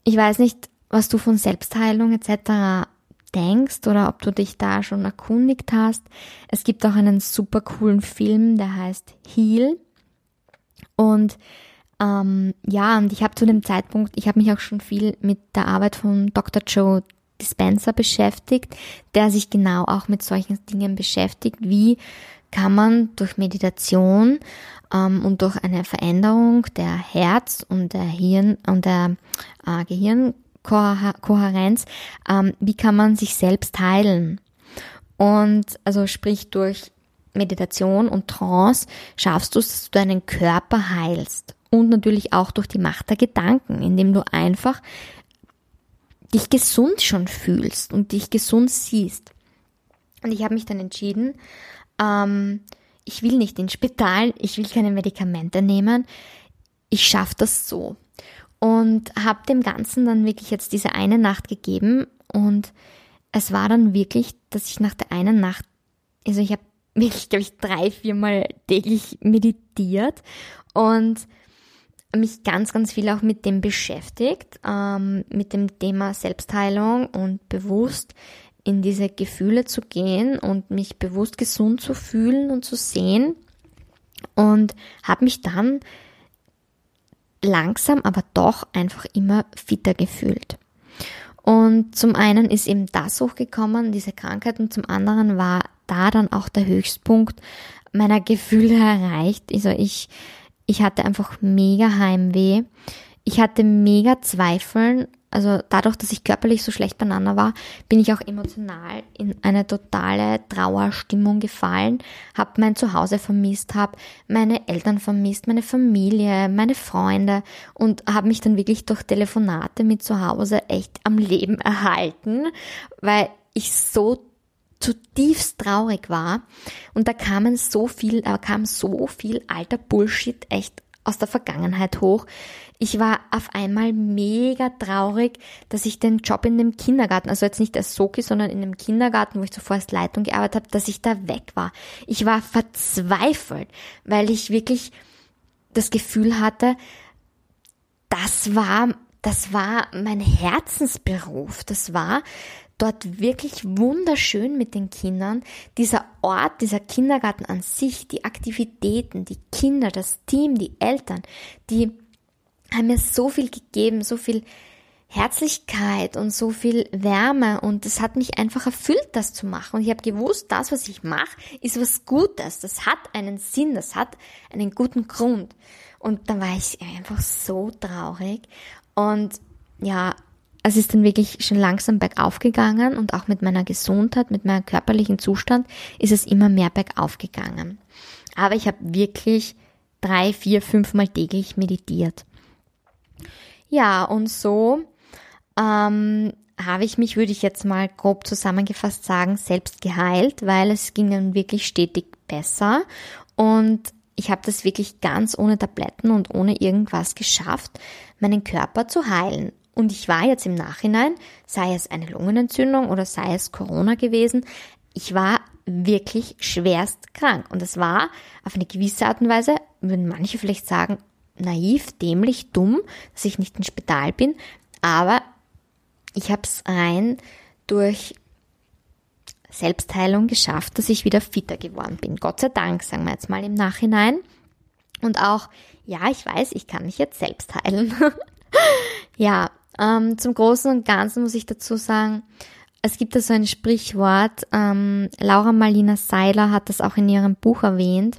ich weiß nicht, was du von Selbstheilung etc. denkst oder ob du dich da schon erkundigt hast. Es gibt auch einen super coolen Film, der heißt Heal. Und ähm, ja, und ich habe zu dem Zeitpunkt, ich habe mich auch schon viel mit der Arbeit von Dr. Joe Dispenza beschäftigt, der sich genau auch mit solchen Dingen beschäftigt. Wie kann man durch Meditation ähm, und durch eine Veränderung der Herz- und der Hirn und der äh, Gehirnkohärenz, ähm, wie kann man sich selbst heilen? Und also sprich durch Meditation und Trance schaffst du es, dass du deinen Körper heilst und natürlich auch durch die Macht der Gedanken, indem du einfach dich gesund schon fühlst und dich gesund siehst. Und ich habe mich dann entschieden, ähm, ich will nicht ins Spital, ich will keine Medikamente nehmen, ich schaffe das so. Und habe dem Ganzen dann wirklich jetzt diese eine Nacht gegeben und es war dann wirklich, dass ich nach der einen Nacht, also ich habe <laughs> wirklich, glaube ich, drei, viermal täglich meditiert und mich ganz, ganz viel auch mit dem beschäftigt, ähm, mit dem Thema Selbstheilung und bewusst in diese Gefühle zu gehen und mich bewusst gesund zu fühlen und zu sehen und habe mich dann langsam, aber doch einfach immer fitter gefühlt. Und zum einen ist eben das hochgekommen, diese Krankheit, und zum anderen war da dann auch der Höchstpunkt meiner Gefühle erreicht. Also ich ich hatte einfach mega Heimweh. Ich hatte mega Zweifeln. Also dadurch, dass ich körperlich so schlecht beieinander war, bin ich auch emotional in eine totale Trauerstimmung gefallen, habe mein Zuhause vermisst, habe meine Eltern vermisst, meine Familie, meine Freunde und habe mich dann wirklich durch Telefonate mit zu Hause echt am Leben erhalten, weil ich so zutiefst traurig war. Und da kamen so viel, da kam so viel alter Bullshit echt aus der Vergangenheit hoch. Ich war auf einmal mega traurig, dass ich den Job in dem Kindergarten, also jetzt nicht als Soki, sondern in dem Kindergarten, wo ich zuvor als Leitung gearbeitet habe, dass ich da weg war. Ich war verzweifelt, weil ich wirklich das Gefühl hatte, das war, das war mein Herzensberuf. Das war dort wirklich wunderschön mit den Kindern. Dieser Ort, dieser Kindergarten an sich, die Aktivitäten, die Kinder, das Team, die Eltern, die haben mir so viel gegeben, so viel Herzlichkeit und so viel Wärme und es hat mich einfach erfüllt, das zu machen. Und ich habe gewusst, das, was ich mache, ist was Gutes. Das hat einen Sinn, das hat einen guten Grund. Und dann war ich einfach so traurig. Und ja, es ist dann wirklich schon langsam bergauf gegangen und auch mit meiner Gesundheit, mit meinem körperlichen Zustand ist es immer mehr bergauf gegangen. Aber ich habe wirklich drei, vier, fünfmal täglich meditiert. Ja, und so ähm, habe ich mich, würde ich jetzt mal grob zusammengefasst sagen, selbst geheilt, weil es ging dann wirklich stetig besser und ich habe das wirklich ganz ohne Tabletten und ohne irgendwas geschafft, meinen Körper zu heilen. Und ich war jetzt im Nachhinein, sei es eine Lungenentzündung oder sei es Corona gewesen, ich war wirklich schwerst krank. Und es war auf eine gewisse Art und Weise, würden manche vielleicht sagen, naiv, dämlich, dumm, dass ich nicht im Spital bin. Aber ich habe es rein durch Selbstheilung geschafft, dass ich wieder fitter geworden bin. Gott sei Dank, sagen wir jetzt mal im Nachhinein. Und auch, ja, ich weiß, ich kann mich jetzt selbst heilen. <laughs> ja, ähm, zum Großen und Ganzen muss ich dazu sagen, es gibt da so ein Sprichwort, ähm, Laura Marlina Seiler hat das auch in ihrem Buch erwähnt.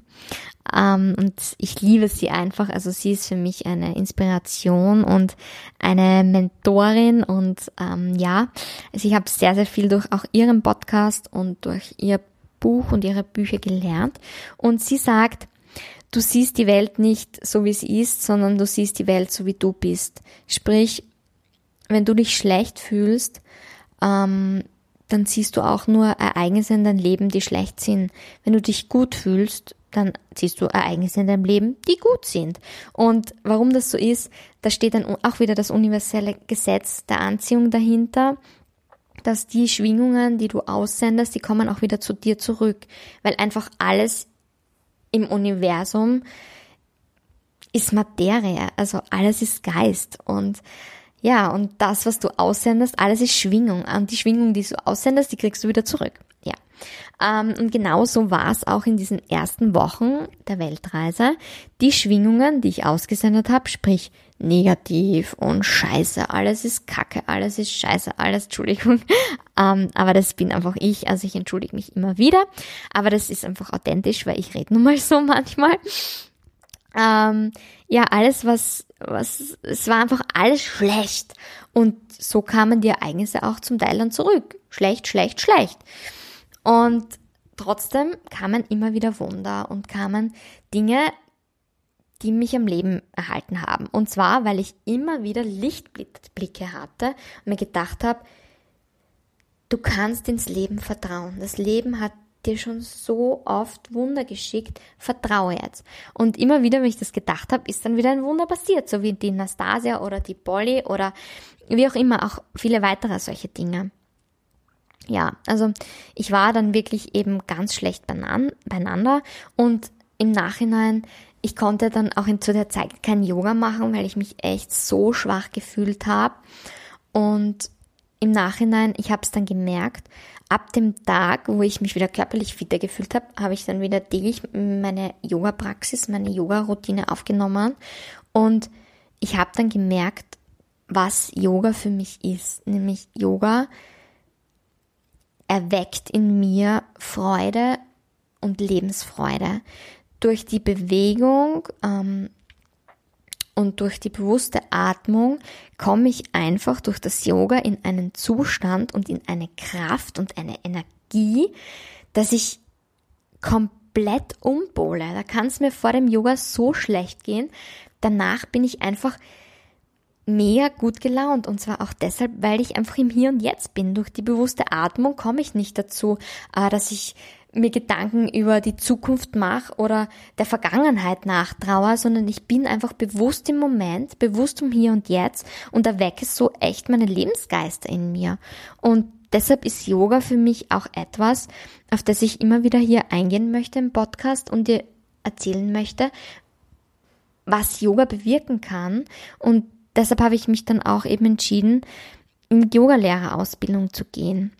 Ähm, und ich liebe sie einfach. Also sie ist für mich eine Inspiration und eine Mentorin. Und ähm, ja, also ich habe sehr, sehr viel durch auch ihren Podcast und durch ihr Buch und ihre Bücher gelernt. Und sie sagt, du siehst die Welt nicht so, wie sie ist, sondern du siehst die Welt so, wie du bist. Sprich, wenn du dich schlecht fühlst, ähm, dann siehst du auch nur Ereignisse in deinem Leben, die schlecht sind. Wenn du dich gut fühlst, dann siehst du Ereignisse in deinem Leben, die gut sind. Und warum das so ist, da steht dann auch wieder das universelle Gesetz der Anziehung dahinter, dass die Schwingungen, die du aussendest, die kommen auch wieder zu dir zurück, weil einfach alles im Universum ist Materie, also alles ist Geist und ja, und das, was du aussendest, alles ist Schwingung. Und die Schwingung, die du aussendest, die kriegst du wieder zurück. Ja. Ähm, und genauso war es auch in diesen ersten Wochen der Weltreise. Die Schwingungen, die ich ausgesendet habe, sprich negativ und scheiße, alles ist kacke, alles ist scheiße, alles, Entschuldigung. <laughs> Ähm, aber das bin einfach ich, also ich entschuldige mich immer wieder. Aber das ist einfach authentisch, weil ich rede nun mal so <laughs> manchmal. Ähm, ja, alles, was, was, es war einfach alles schlecht. Und so kamen die Ereignisse auch zum Teil dann zurück. Schlecht, schlecht, schlecht. Und trotzdem kamen immer wieder Wunder und kamen Dinge, die mich am Leben erhalten haben. Und zwar, weil ich immer wieder Lichtblicke hatte und mir gedacht habe, du kannst ins Leben vertrauen. Das Leben hat dir schon so oft Wunder geschickt, vertraue jetzt. Und immer wieder, wenn ich das gedacht habe, ist dann wieder ein Wunder passiert, so wie die Nastasia oder die Polly oder wie auch immer, auch viele weitere solche Dinge. Ja, also ich war dann wirklich eben ganz schlecht beieinander und im Nachhinein, ich konnte dann auch zu der Zeit kein Yoga machen, weil ich mich echt so schwach gefühlt habe. Und im Nachhinein, ich habe es dann gemerkt, ab dem Tag, wo ich mich wieder körperlich fitter gefühlt habe, habe ich dann wieder täglich meine Yoga-Praxis, meine Yoga-Routine aufgenommen und ich habe dann gemerkt, was Yoga für mich ist. Nämlich Yoga erweckt in mir Freude und Lebensfreude. Durch die Bewegung ähm, und durch die bewusste Atmung komme ich einfach durch das Yoga in einen Zustand und in eine Kraft und eine Energie, dass ich komplett umpole. Da kann es mir vor dem Yoga so schlecht gehen. Danach bin ich einfach mega gut gelaunt und zwar auch deshalb, weil ich einfach im Hier und Jetzt bin. Durch die bewusste Atmung komme ich nicht dazu, äh, dass ich mir Gedanken über die Zukunft mache oder der Vergangenheit nachtraue, sondern ich bin einfach bewusst im Moment, bewusst um hier und jetzt und erwecke so echt meine Lebensgeister in mir. Und deshalb ist Yoga für mich auch etwas, auf das ich immer wieder hier eingehen möchte im Podcast und dir erzählen möchte, was Yoga bewirken kann. Und deshalb habe ich mich dann auch eben entschieden, in die Yogalehrerausbildung zu gehen.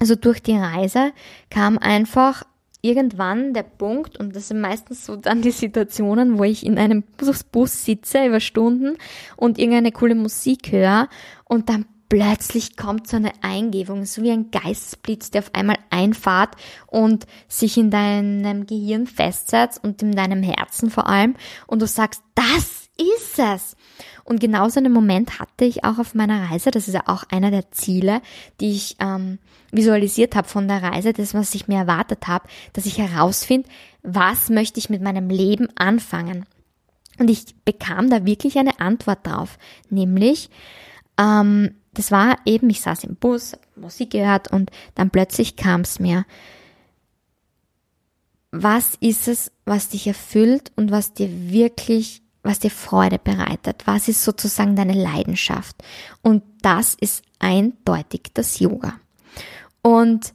Also durch die Reise kam einfach irgendwann der Punkt, und das sind meistens so dann die Situationen, wo ich in einem Bus sitze über Stunden und irgendeine coole Musik höre und dann plötzlich kommt so eine Eingebung, so wie ein Geistesblitz, der auf einmal einfahrt und sich in deinem Gehirn festsetzt und in deinem Herzen vor allem und du sagst, das ist es. Und genau so einen Moment hatte ich auch auf meiner Reise. Das ist ja auch einer der Ziele, die ich ähm, visualisiert habe von der Reise, das, was ich mir erwartet habe, dass ich herausfinde, was möchte ich mit meinem Leben anfangen. Und ich bekam da wirklich eine Antwort drauf, nämlich, ähm, das war eben, ich saß im Bus, Musik gehört und dann plötzlich kam es mir, was ist es, was dich erfüllt und was dir wirklich was dir Freude bereitet, was ist sozusagen deine Leidenschaft. Und das ist eindeutig das Yoga. Und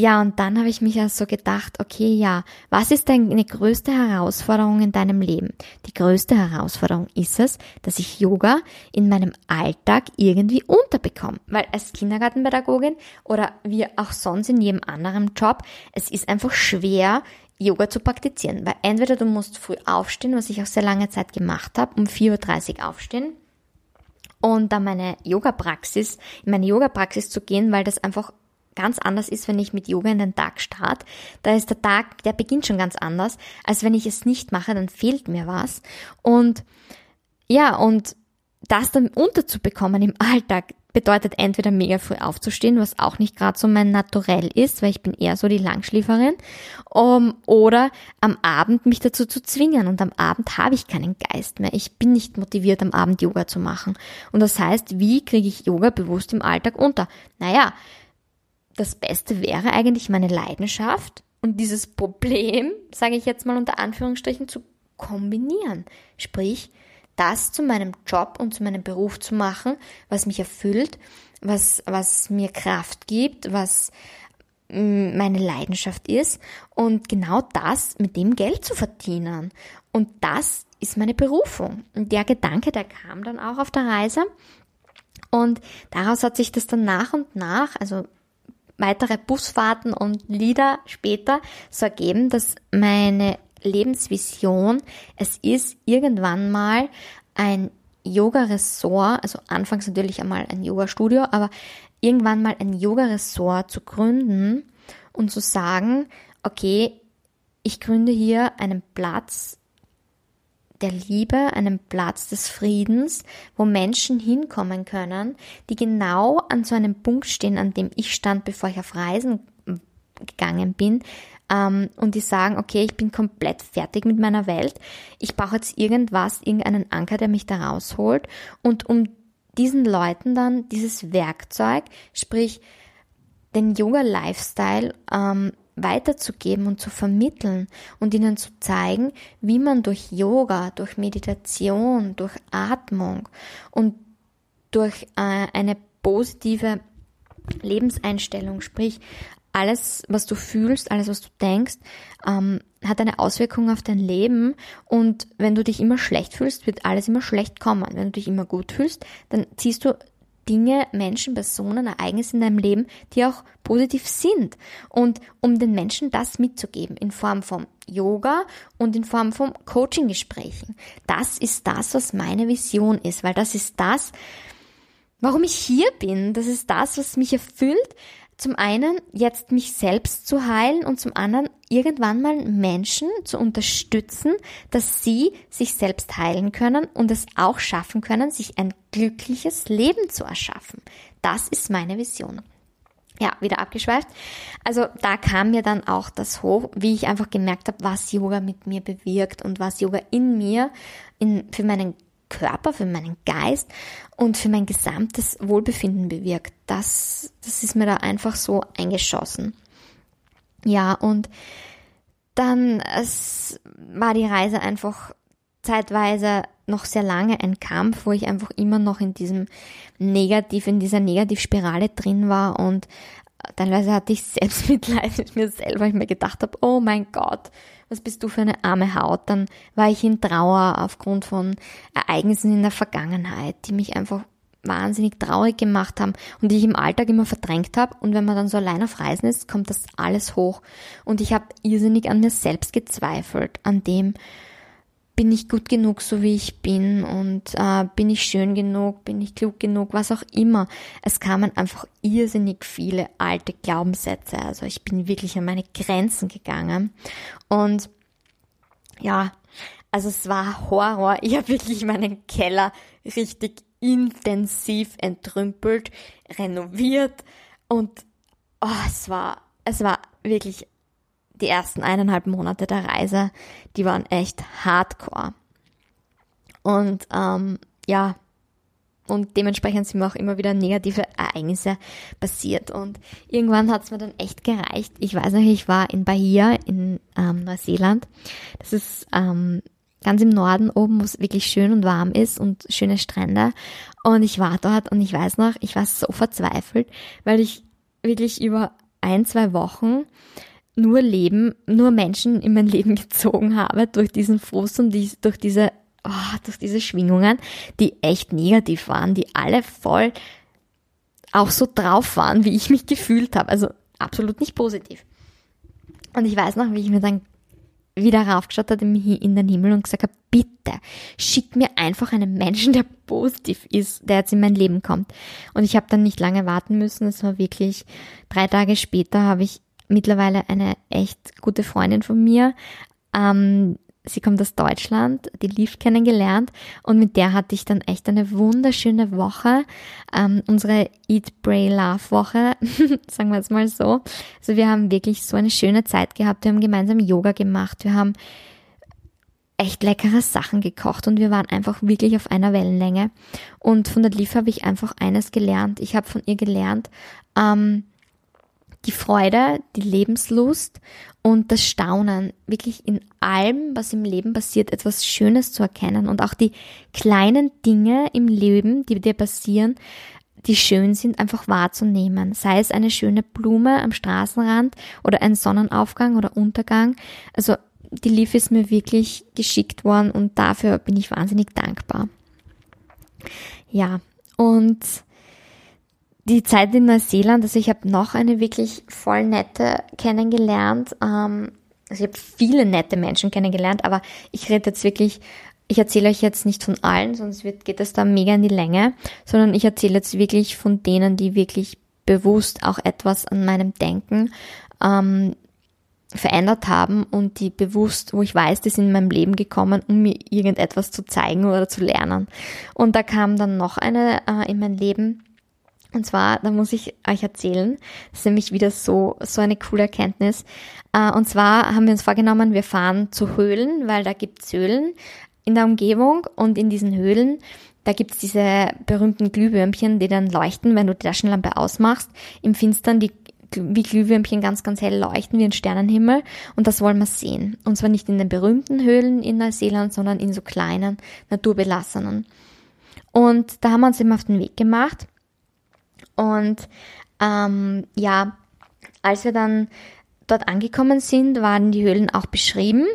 ja, und dann habe ich mich also gedacht, okay, ja, was ist deine größte Herausforderung in deinem Leben? Die größte Herausforderung ist es, dass ich Yoga in meinem Alltag irgendwie unterbekomme. Weil als Kindergartenpädagogin oder wie auch sonst in jedem anderen Job, es ist einfach schwer, Yoga zu praktizieren. Weil entweder du musst früh aufstehen, was ich auch sehr lange Zeit gemacht habe, um 4.30 Uhr aufstehen und dann meine Yoga-Praxis, in meine Yoga-Praxis zu gehen, weil das einfach ganz anders ist, wenn ich mit Yoga in den Tag starte. Da ist der Tag, der beginnt schon ganz anders, als wenn ich es nicht mache, dann fehlt mir was. Und ja, und das dann unterzubekommen im Alltag bedeutet entweder mega früh aufzustehen, was auch nicht gerade so mein Naturell ist, weil ich bin eher so die Langschläferin, um, oder am Abend mich dazu zu zwingen. Und am Abend habe ich keinen Geist mehr. Ich bin nicht motiviert, am Abend Yoga zu machen. Und das heißt, wie kriege ich Yoga bewusst im Alltag unter? Naja, das Beste wäre eigentlich meine Leidenschaft und dieses Problem, sage ich jetzt mal unter Anführungsstrichen, zu kombinieren. Sprich, das zu meinem Job und zu meinem Beruf zu machen, was mich erfüllt, was, was mir Kraft gibt, was mm, meine Leidenschaft ist und genau das mit dem Geld zu verdienen. Und das ist meine Berufung. Und der Gedanke, der kam dann auch auf der Reise. Und daraus hat sich das dann nach und nach, also weitere Busfahrten und Lieder später so ergeben, dass meine Lebensvision. Es ist, irgendwann mal ein Yoga-Ressort, also anfangs natürlich einmal ein Yoga-Studio, aber irgendwann mal ein Yoga-Ressort zu gründen und zu sagen, okay, ich gründe hier einen Platz der Liebe, einen Platz des Friedens, wo Menschen hinkommen können, die genau an so einem Punkt stehen, an dem ich stand, bevor ich auf Reisen gegangen bin, ähm, und die sagen, okay, ich bin komplett fertig mit meiner Welt, ich brauche jetzt irgendwas, irgendeinen Anker, der mich da rausholt. Und um diesen Leuten dann dieses Werkzeug, sprich den Yoga-Lifestyle ähm, weiterzugeben und zu vermitteln und ihnen zu zeigen, wie man durch Yoga, durch Meditation, durch Atmung und durch äh, eine positive Lebenseinstellung, sprich alles, was du fühlst, alles, was du denkst, ähm, hat eine Auswirkung auf dein Leben. Und wenn du dich immer schlecht fühlst, wird alles immer schlecht kommen. Wenn du dich immer gut fühlst, dann ziehst du Dinge, Menschen, Personen, Ereignisse in deinem Leben, die auch positiv sind. Und um den Menschen das mitzugeben, in Form von Yoga und in Form von Coaching-Gesprächen. Das ist das, was meine Vision ist, weil das ist das, warum ich hier bin. Das ist das, was mich erfüllt, zum einen jetzt mich selbst zu heilen und zum anderen irgendwann mal Menschen zu unterstützen, dass sie sich selbst heilen können und es auch schaffen können, sich ein glückliches Leben zu erschaffen. Das ist meine Vision. Ja, wieder abgeschweift. Also da kam mir dann auch das hoch, wie ich einfach gemerkt habe, was Yoga mit mir bewirkt und was Yoga in mir, in, für meinen Körper, für meinen Geist und für mein gesamtes Wohlbefinden bewirkt. Das, das ist mir da einfach so eingeschossen. Ja, und dann es war die Reise einfach zeitweise noch sehr lange ein Kampf, wo ich einfach immer noch in diesem Negativ, in dieser Negativspirale drin war und teilweise hatte ich <laughs> Selbstmitleid mit mir selber, weil ich mir gedacht habe, oh mein Gott, was bist du für eine arme Haut? Dann war ich in Trauer aufgrund von Ereignissen in der Vergangenheit, die mich einfach wahnsinnig traurig gemacht haben und die ich im Alltag immer verdrängt habe. Und wenn man dann so allein auf Reisen ist, kommt das alles hoch. Und ich habe irrsinnig an mir selbst gezweifelt, an dem, bin ich gut genug, so wie ich bin und äh, bin ich schön genug, bin ich klug genug, was auch immer. Es kamen einfach irrsinnig viele alte Glaubenssätze. Also ich bin wirklich an meine Grenzen gegangen und ja, also es war Horror. Ich habe wirklich meinen Keller richtig intensiv entrümpelt, renoviert und oh, es war es war wirklich die ersten eineinhalb Monate der Reise, die waren echt hardcore. Und ähm, ja, und dementsprechend sind mir auch immer wieder negative Ereignisse passiert. Und irgendwann hat es mir dann echt gereicht. Ich weiß noch, ich war in Bahia in ähm, Neuseeland. Das ist ähm, ganz im Norden oben, wo es wirklich schön und warm ist und schöne Strände. Und ich war dort und ich weiß noch, ich war so verzweifelt, weil ich wirklich über ein, zwei Wochen nur Leben, nur Menschen in mein Leben <laughs> gezogen habe durch diesen Frust und die, durch diese, oh, durch diese Schwingungen, die echt negativ waren, die alle voll auch so drauf waren, wie ich mich gefühlt habe. Also absolut nicht positiv. Und ich weiß noch, wie ich mir dann wieder raufgeschaut habe in den Himmel und gesagt habe, bitte, schick mir einfach einen Menschen, der positiv ist, der jetzt in mein Leben kommt. Und ich habe dann nicht lange warten müssen. Es war wirklich drei Tage später habe ich mittlerweile eine echt gute Freundin von mir. Ähm, sie kommt aus Deutschland, die Liv kennengelernt und mit der hatte ich dann echt eine wunderschöne Woche. Ähm, unsere Eat, Pray, Love Woche, <laughs> sagen wir jetzt mal so. Also wir haben wirklich so eine schöne Zeit gehabt. Wir haben gemeinsam Yoga gemacht. Wir haben echt leckere Sachen gekocht und wir waren einfach wirklich auf einer Wellenlänge. Und von der Liv habe ich einfach eines gelernt. Ich habe von ihr gelernt, ähm, die Freude, die Lebenslust und das Staunen, wirklich in allem, was im Leben passiert, etwas Schönes zu erkennen und auch die kleinen Dinge im Leben, die dir passieren, die schön sind, einfach wahrzunehmen. Sei es eine schöne Blume am Straßenrand oder ein Sonnenaufgang oder Untergang. Also die Lief ist mir wirklich geschickt worden und dafür bin ich wahnsinnig dankbar. Ja, und die Zeit in Neuseeland, also ich habe noch eine wirklich voll nette kennengelernt. Ähm, also ich habe viele nette Menschen kennengelernt, aber ich rede jetzt wirklich, ich erzähle euch jetzt nicht von allen, sonst wird, geht es da mega in die Länge, sondern ich erzähle jetzt wirklich von denen, die wirklich bewusst auch etwas an meinem Denken ähm, verändert haben und die bewusst, wo ich weiß, die sind in meinem Leben gekommen, um mir irgendetwas zu zeigen oder zu lernen. Und da kam dann noch eine äh, in mein Leben, und zwar, da muss ich euch erzählen, das ist nämlich wieder so, so eine coole Erkenntnis. Äh, und zwar haben wir uns vorgenommen, wir fahren zu Höhlen, weil da gibt's Höhlen in der Umgebung und in diesen Höhlen, da gibt's diese berühmten Glühwürmchen, die dann leuchten, wenn du die Taschenlampe ausmachst, im Finstern, die wie Glühwürmchen ganz, ganz hell leuchten wie ein Sternenhimmel und das wollen wir sehen. Und zwar nicht in den berühmten Höhlen in Neuseeland, sondern in so kleinen, naturbelassenen. Und da haben wir uns eben auf den Weg gemacht und ähm, ja, als wir dann dort angekommen sind, waren die Höhlen auch beschrieben.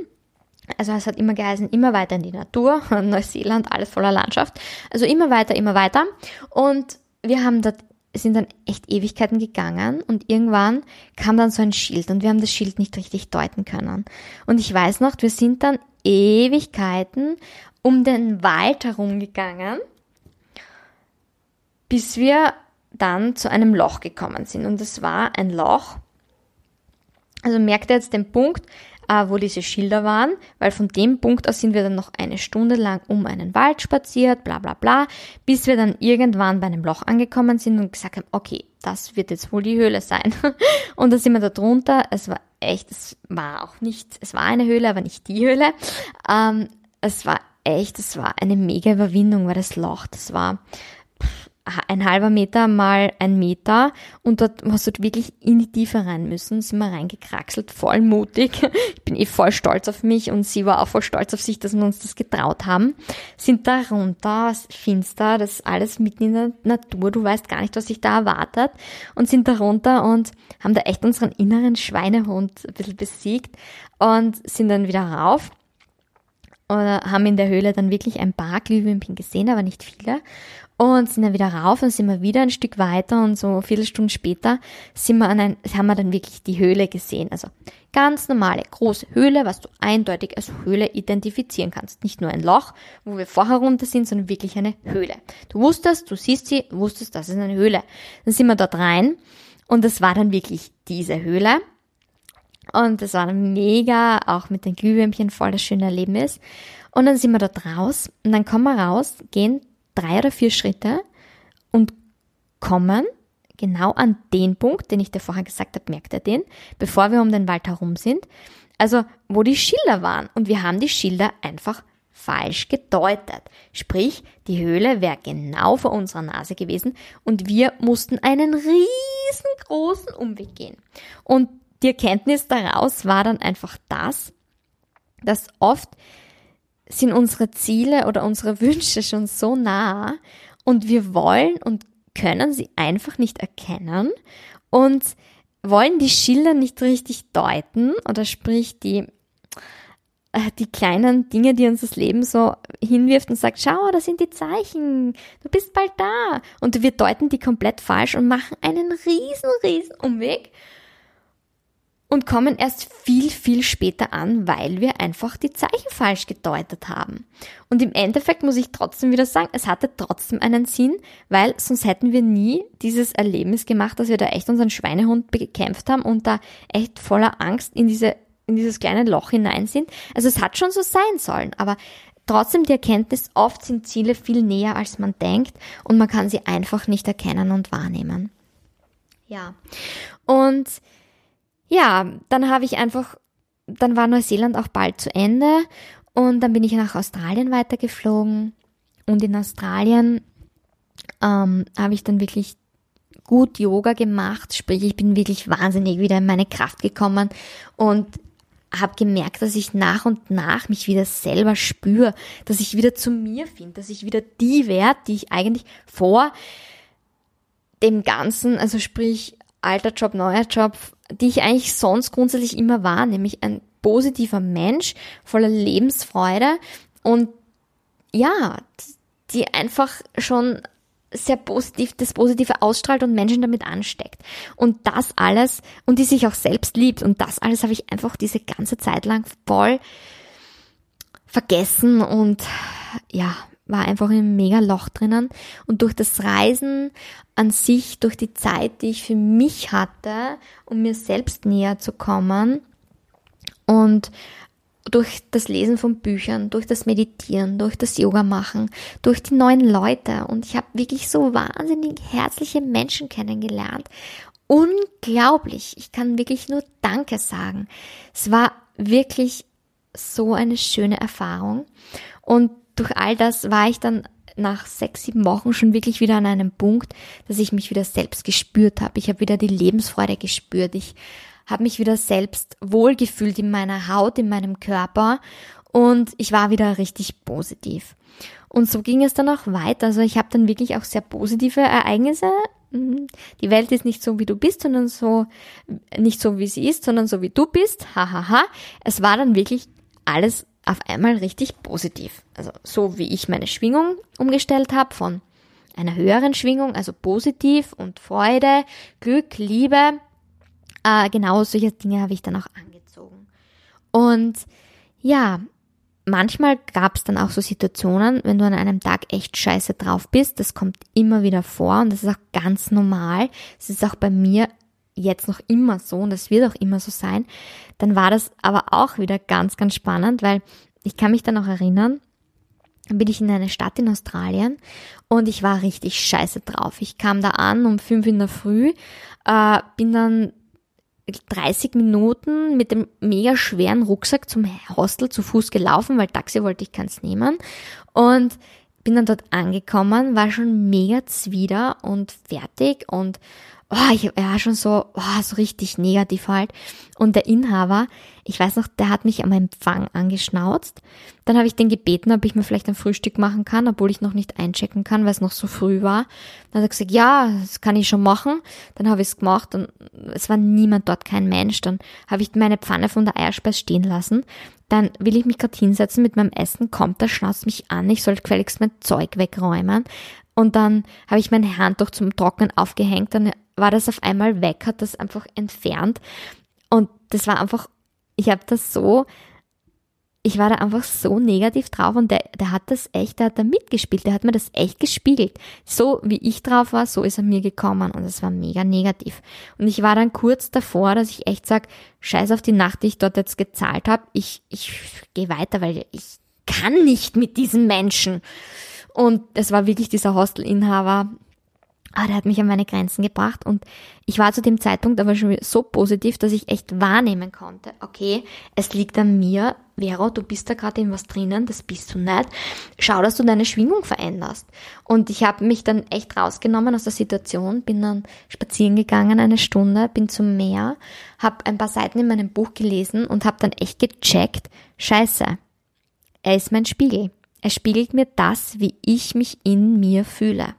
Also es hat immer geheißen, immer weiter in die Natur, <laughs> Neuseeland, alles voller Landschaft. Also immer weiter, immer weiter. Und wir haben dort, sind dann echt Ewigkeiten gegangen und irgendwann kam dann so ein Schild und wir haben das Schild nicht richtig deuten können. Und ich weiß noch, wir sind dann Ewigkeiten um den Wald herumgegangen, bis wir dann zu einem Loch gekommen sind. Und es war ein Loch. Also merkt ihr jetzt den Punkt, äh, wo diese Schilder waren, weil von dem Punkt aus sind wir dann noch eine Stunde lang um einen Wald spaziert, bla bla bla, bis wir dann irgendwann bei einem Loch angekommen sind und gesagt haben, okay, das wird jetzt wohl die Höhle sein. <laughs> und da sind wir da drunter. Es war echt, es war auch nicht, es war eine Höhle, aber nicht die Höhle. Ähm, es war echt, es war eine mega Überwindung, weil das Loch, das war ein halber Meter mal ein Meter und dort hast du wirklich in die Tiefe rein müssen, sind wir reingekraxelt, voll mutig. Ich bin eh voll stolz auf mich und sie war auch voll stolz auf sich, dass wir uns das getraut haben. Sind da runter, finster, das ist alles mitten in der Natur, du weißt gar nicht, was sich da erwartet und sind da runter und haben da echt unseren inneren Schweinehund ein bisschen besiegt und sind dann wieder rauf oder haben in der Höhle dann wirklich ein paar Glühwürmchen gesehen, aber nicht viele und sind dann wieder rauf und sind wir wieder ein Stück weiter und so viele Stunden später sind wir an ein, haben wir dann wirklich die Höhle gesehen. Also ganz normale große Höhle, was du eindeutig als Höhle identifizieren kannst. Nicht nur ein Loch, wo wir vorher runter sind, sondern wirklich eine Höhle. Du wusstest, du siehst sie, wusstest, das ist eine Höhle. Dann sind wir dort rein und es war dann wirklich diese Höhle. Und das war dann mega, auch mit den Glühwürmchen voll das schöne Erlebnis. Und dann sind wir dort raus und dann kommen wir raus, gehen drei oder vier Schritte und kommen genau an den Punkt, den ich dir vorher gesagt habe, merkt er den, bevor wir um den Wald herum sind. Also, wo die Schilder waren. Und wir haben die Schilder einfach falsch gedeutet. Sprich, die Höhle wäre genau vor unserer Nase gewesen und wir mussten einen riesengroßen Umweg gehen. Und die Erkenntnis daraus war dann einfach das, dass oft sind unsere Ziele oder unsere <laughs> Wünsche schon so nah und wir wollen und können sie einfach nicht erkennen und wollen die Schilder nicht richtig deuten oder sprich die äh, die kleinen Dinge, die uns das Leben so hinwirft und sagt, schau, das sind die Zeichen, du bist bald da. Und wir deuten die komplett falsch und machen einen riesen, riesen Umweg und kommen erst viel, viel später an, weil wir einfach die Zeichen falsch gedeutet haben. Und im Endeffekt muss ich trotzdem wieder sagen, es hatte trotzdem einen Sinn, weil sonst hätten wir nie dieses Erlebnis gemacht, dass wir da echt unseren Schweinehund bekämpft haben und da echt voller Angst in diese in dieses kleine Loch hinein sind. Also es hat schon so sein sollen, aber trotzdem die Erkenntnis, oft sind Ziele viel näher, als man denkt und man kann sie einfach nicht erkennen und wahrnehmen. Ja. Und ja, dann habe ich einfach, dann war Neuseeland auch bald zu Ende und dann bin ich nach Australien weitergeflogen. Und in Australien ähm, habe ich dann wirklich gut Yoga gemacht, sprich ich bin wirklich wahnsinnig wieder in meine Kraft gekommen und habe gemerkt, dass ich nach und nach mich wieder selber spüre, dass ich wieder zu mir finde, dass ich wieder die werde, die ich eigentlich vor dem Ganzen, also sprich alter Job, neuer Job, die ich eigentlich sonst grundsätzlich immer war, nämlich ein positiver Mensch voller Lebensfreude und ja, die einfach schon sehr positiv, das Positive ausstrahlt und Menschen damit ansteckt. Und das alles, und die sich auch selbst liebt. Und das alles habe ich einfach diese ganze Zeit lang voll vergessen und ja, war einfach in einem mega Loch drinnen. Und durch das Reisen an sich, durch die Zeit, die ich für mich hatte, um mir selbst näher zu kommen und durch das Lesen von Büchern, durch das Meditieren, durch das Yoga machen, durch die neuen Leute. Und ich habe wirklich so wahnsinnig herzliche Menschen kennengelernt. Unglaublich. Ich kann wirklich nur Danke sagen. Es war wirklich so eine schöne Erfahrung. Und durch all das war ich dann nach sechs, sieben Wochen schon wirklich wieder an einem Punkt, dass ich mich wieder selbst gespürt habe. Ich habe wieder die Lebensfreude gespürt. Ich habe mich wieder selbst wohlgefühlt in meiner Haut, in meinem Körper und ich war wieder richtig positiv. Und so ging es dann auch weiter. Also ich habe dann wirklich auch sehr positive Ereignisse. Mhm. Die Welt ist nicht so, wie du bist, sondern so, nicht so, wie sie ist, sondern so, wie du bist. Hahaha. Ha, ha. Es war dann wirklich alles auf einmal richtig positiv. Also so, wie ich meine Schwingung umgestellt habe von einer höheren Schwingung, also positiv und Freude, Glück, Liebe, äh, genau solche Dinge habe ich dann auch angezogen. Und ja, manchmal gab es dann auch so Situationen, wenn du an einem Tag echt scheiße drauf bist, das kommt immer wieder vor und das ist auch ganz normal. Es ist auch bei mir jetzt noch immer so und das wird auch immer so sein. Dann war das aber auch wieder ganz, ganz spannend, weil ich kann mich dann auch erinnern, bin ich in eine Stadt in Australien und ich war richtig scheiße drauf. Ich kam da an um fünf in der Früh, äh, bin dann 30 Minuten mit dem mega schweren Rucksack zum Hostel zu Fuß gelaufen, weil Taxi wollte ich keins nehmen. Und bin dann dort angekommen, war schon mega zwider und fertig und oh, ich war schon so, oh, so richtig negativ halt. Und der Inhaber, ich weiß noch, der hat mich am Empfang angeschnauzt. Dann habe ich den gebeten, ob ich mir vielleicht ein Frühstück machen kann, obwohl ich noch nicht einchecken kann, weil es noch so früh war. Dann hat er gesagt, ja, das kann ich schon machen. Dann habe ich es gemacht und es war niemand dort, kein Mensch. Dann habe ich meine Pfanne von der Eierspeis stehen lassen. Dann will ich mich gerade hinsetzen mit meinem Essen, kommt er, schnauzt mich an, ich soll gefälligst mein Zeug wegräumen. Und dann habe ich mein Handtuch zum Trocknen aufgehängt, dann war das auf einmal weg, hat das einfach entfernt. Und das war einfach, ich habe das so, ich war da einfach so negativ drauf und der, der hat das echt, der hat da mitgespielt, der hat mir das echt gespiegelt. So wie ich drauf war, so ist er mir gekommen und es war mega negativ. Und ich war dann kurz davor, dass ich echt sag, scheiß auf die Nacht, die ich dort jetzt gezahlt habe, ich, ich gehe weiter, weil ich kann nicht mit diesen Menschen. Und es war wirklich dieser Hostelinhaber, Ah, der hat mich an meine Grenzen gebracht und ich war zu dem Zeitpunkt aber schon so positiv, dass ich echt wahrnehmen konnte, okay, es liegt an mir, Vero, du bist da gerade in was drinnen, das bist du nicht. Schau, dass du deine Schwingung veränderst. Und ich habe mich dann echt rausgenommen aus der Situation, bin dann spazieren gegangen eine Stunde, bin zum Meer, habe ein paar Seiten in meinem Buch gelesen und habe dann echt gecheckt, scheiße, er ist mein Spiegel. Er spiegelt mir das, wie ich mich in mir fühle.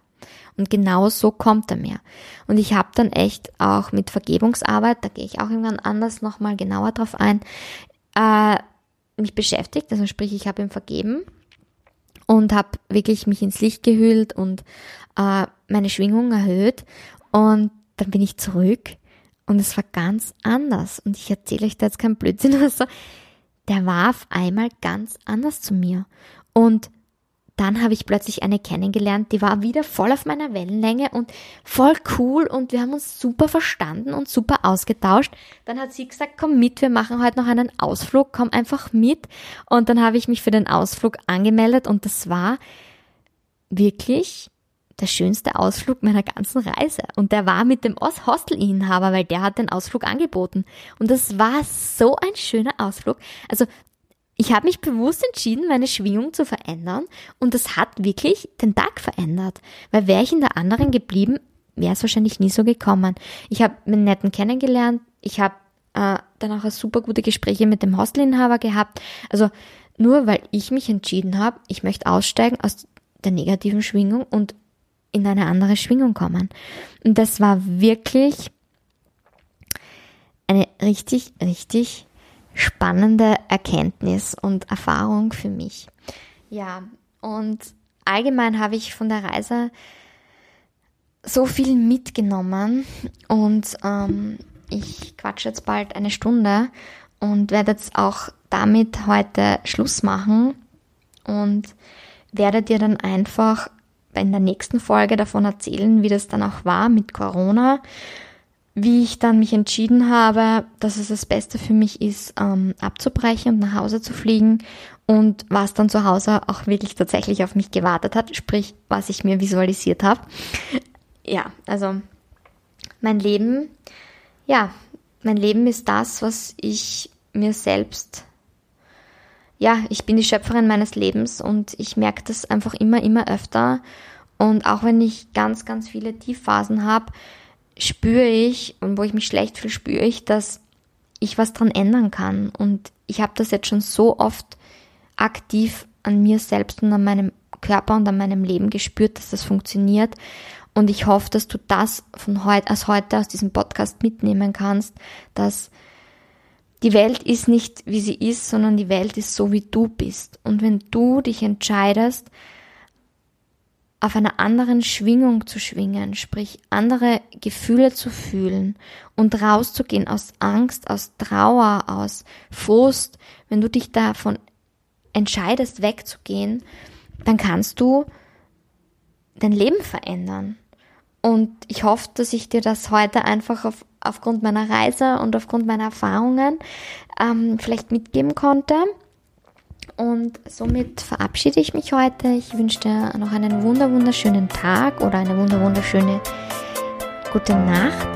Und genau so kommt er mir. Und ich habe dann echt auch mit Vergebungsarbeit, da gehe ich auch irgendwann anders nochmal genauer drauf ein, äh, mich beschäftigt. Also sprich, ich habe ihm vergeben und habe wirklich mich ins Licht gehüllt und äh, meine Schwingung erhöht. Und dann bin ich zurück und es war ganz anders. Und ich erzähle euch da jetzt keinen Blödsinn oder so. Der war auf einmal ganz anders zu mir. Und dann habe ich plötzlich eine kennengelernt, die war wieder voll auf meiner Wellenlänge und voll cool und wir haben uns super verstanden und super ausgetauscht. Dann hat sie gesagt, komm mit, wir machen heute noch einen Ausflug, komm einfach mit. Und dann habe ich mich für den Ausflug angemeldet und das war wirklich der schönste Ausflug meiner ganzen Reise. Und der war mit dem Hostelinhaber, weil der hat den Ausflug angeboten. Und das war so ein schöner Ausflug. Also ich habe mich bewusst entschieden, meine Schwingung zu verändern und das hat wirklich den Tag verändert. Weil wäre ich in der anderen geblieben, wäre es wahrscheinlich nie so gekommen. Ich habe einen netten kennengelernt, ich habe äh, dann auch super gute Gespräche mit dem Hostelinhaber gehabt. Also nur weil ich mich entschieden habe, ich möchte aussteigen aus der negativen Schwingung und in eine andere Schwingung kommen. Und das war wirklich eine richtig, richtig spannende Erkenntnis und Erfahrung für mich. Ja, und allgemein habe ich von der Reise so viel mitgenommen und ähm, ich quatsche jetzt bald eine Stunde und werde jetzt auch damit heute Schluss machen und werde dir dann einfach in der nächsten Folge davon erzählen, wie das dann auch war mit Corona wie ich dann mich entschieden habe, dass es das Beste für mich ist, ähm, abzubrechen und nach Hause zu fliegen und was dann zu Hause auch wirklich tatsächlich auf mich gewartet hat, sprich, was ich mir visualisiert habe. Ja, also mein Leben, ja, mein Leben ist das, was ich mir selbst, ja, ich bin die Schöpferin meines Lebens und ich merke das einfach immer, immer öfter. Und auch wenn ich ganz, ganz viele Tiefphasen habe, spüre ich und wo ich mich schlecht fühle, spüre ich, dass ich was dran ändern kann. Und ich habe das jetzt schon so oft aktiv an mir selbst und an meinem Körper und an meinem Leben gespürt, dass das funktioniert. Und ich hoffe, dass du das von heute, als heute aus diesem Podcast mitnehmen kannst, dass die Welt ist nicht, wie sie ist, sondern die Welt ist so, wie du bist. Und wenn du dich entscheidest, auf einer anderen Schwingung zu schwingen, sprich andere Gefühle zu fühlen und rauszugehen aus Angst, aus Trauer, aus Frust, wenn du dich davon entscheidest, wegzugehen, dann kannst du dein Leben verändern. Und ich hoffe, dass ich dir das heute einfach auf, aufgrund meiner Reise und aufgrund meiner Erfahrungen ähm, vielleicht mitgeben konnte. Und somit verabschiede ich mich heute. Ich wünsche dir noch einen wunder wunderschönen Tag oder eine wunder wunderschöne gute Nacht.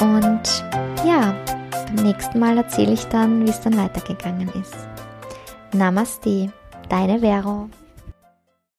Und ja, beim nächsten Mal erzähle ich dann, wie es dann weitergegangen ist. Namaste, deine Vero.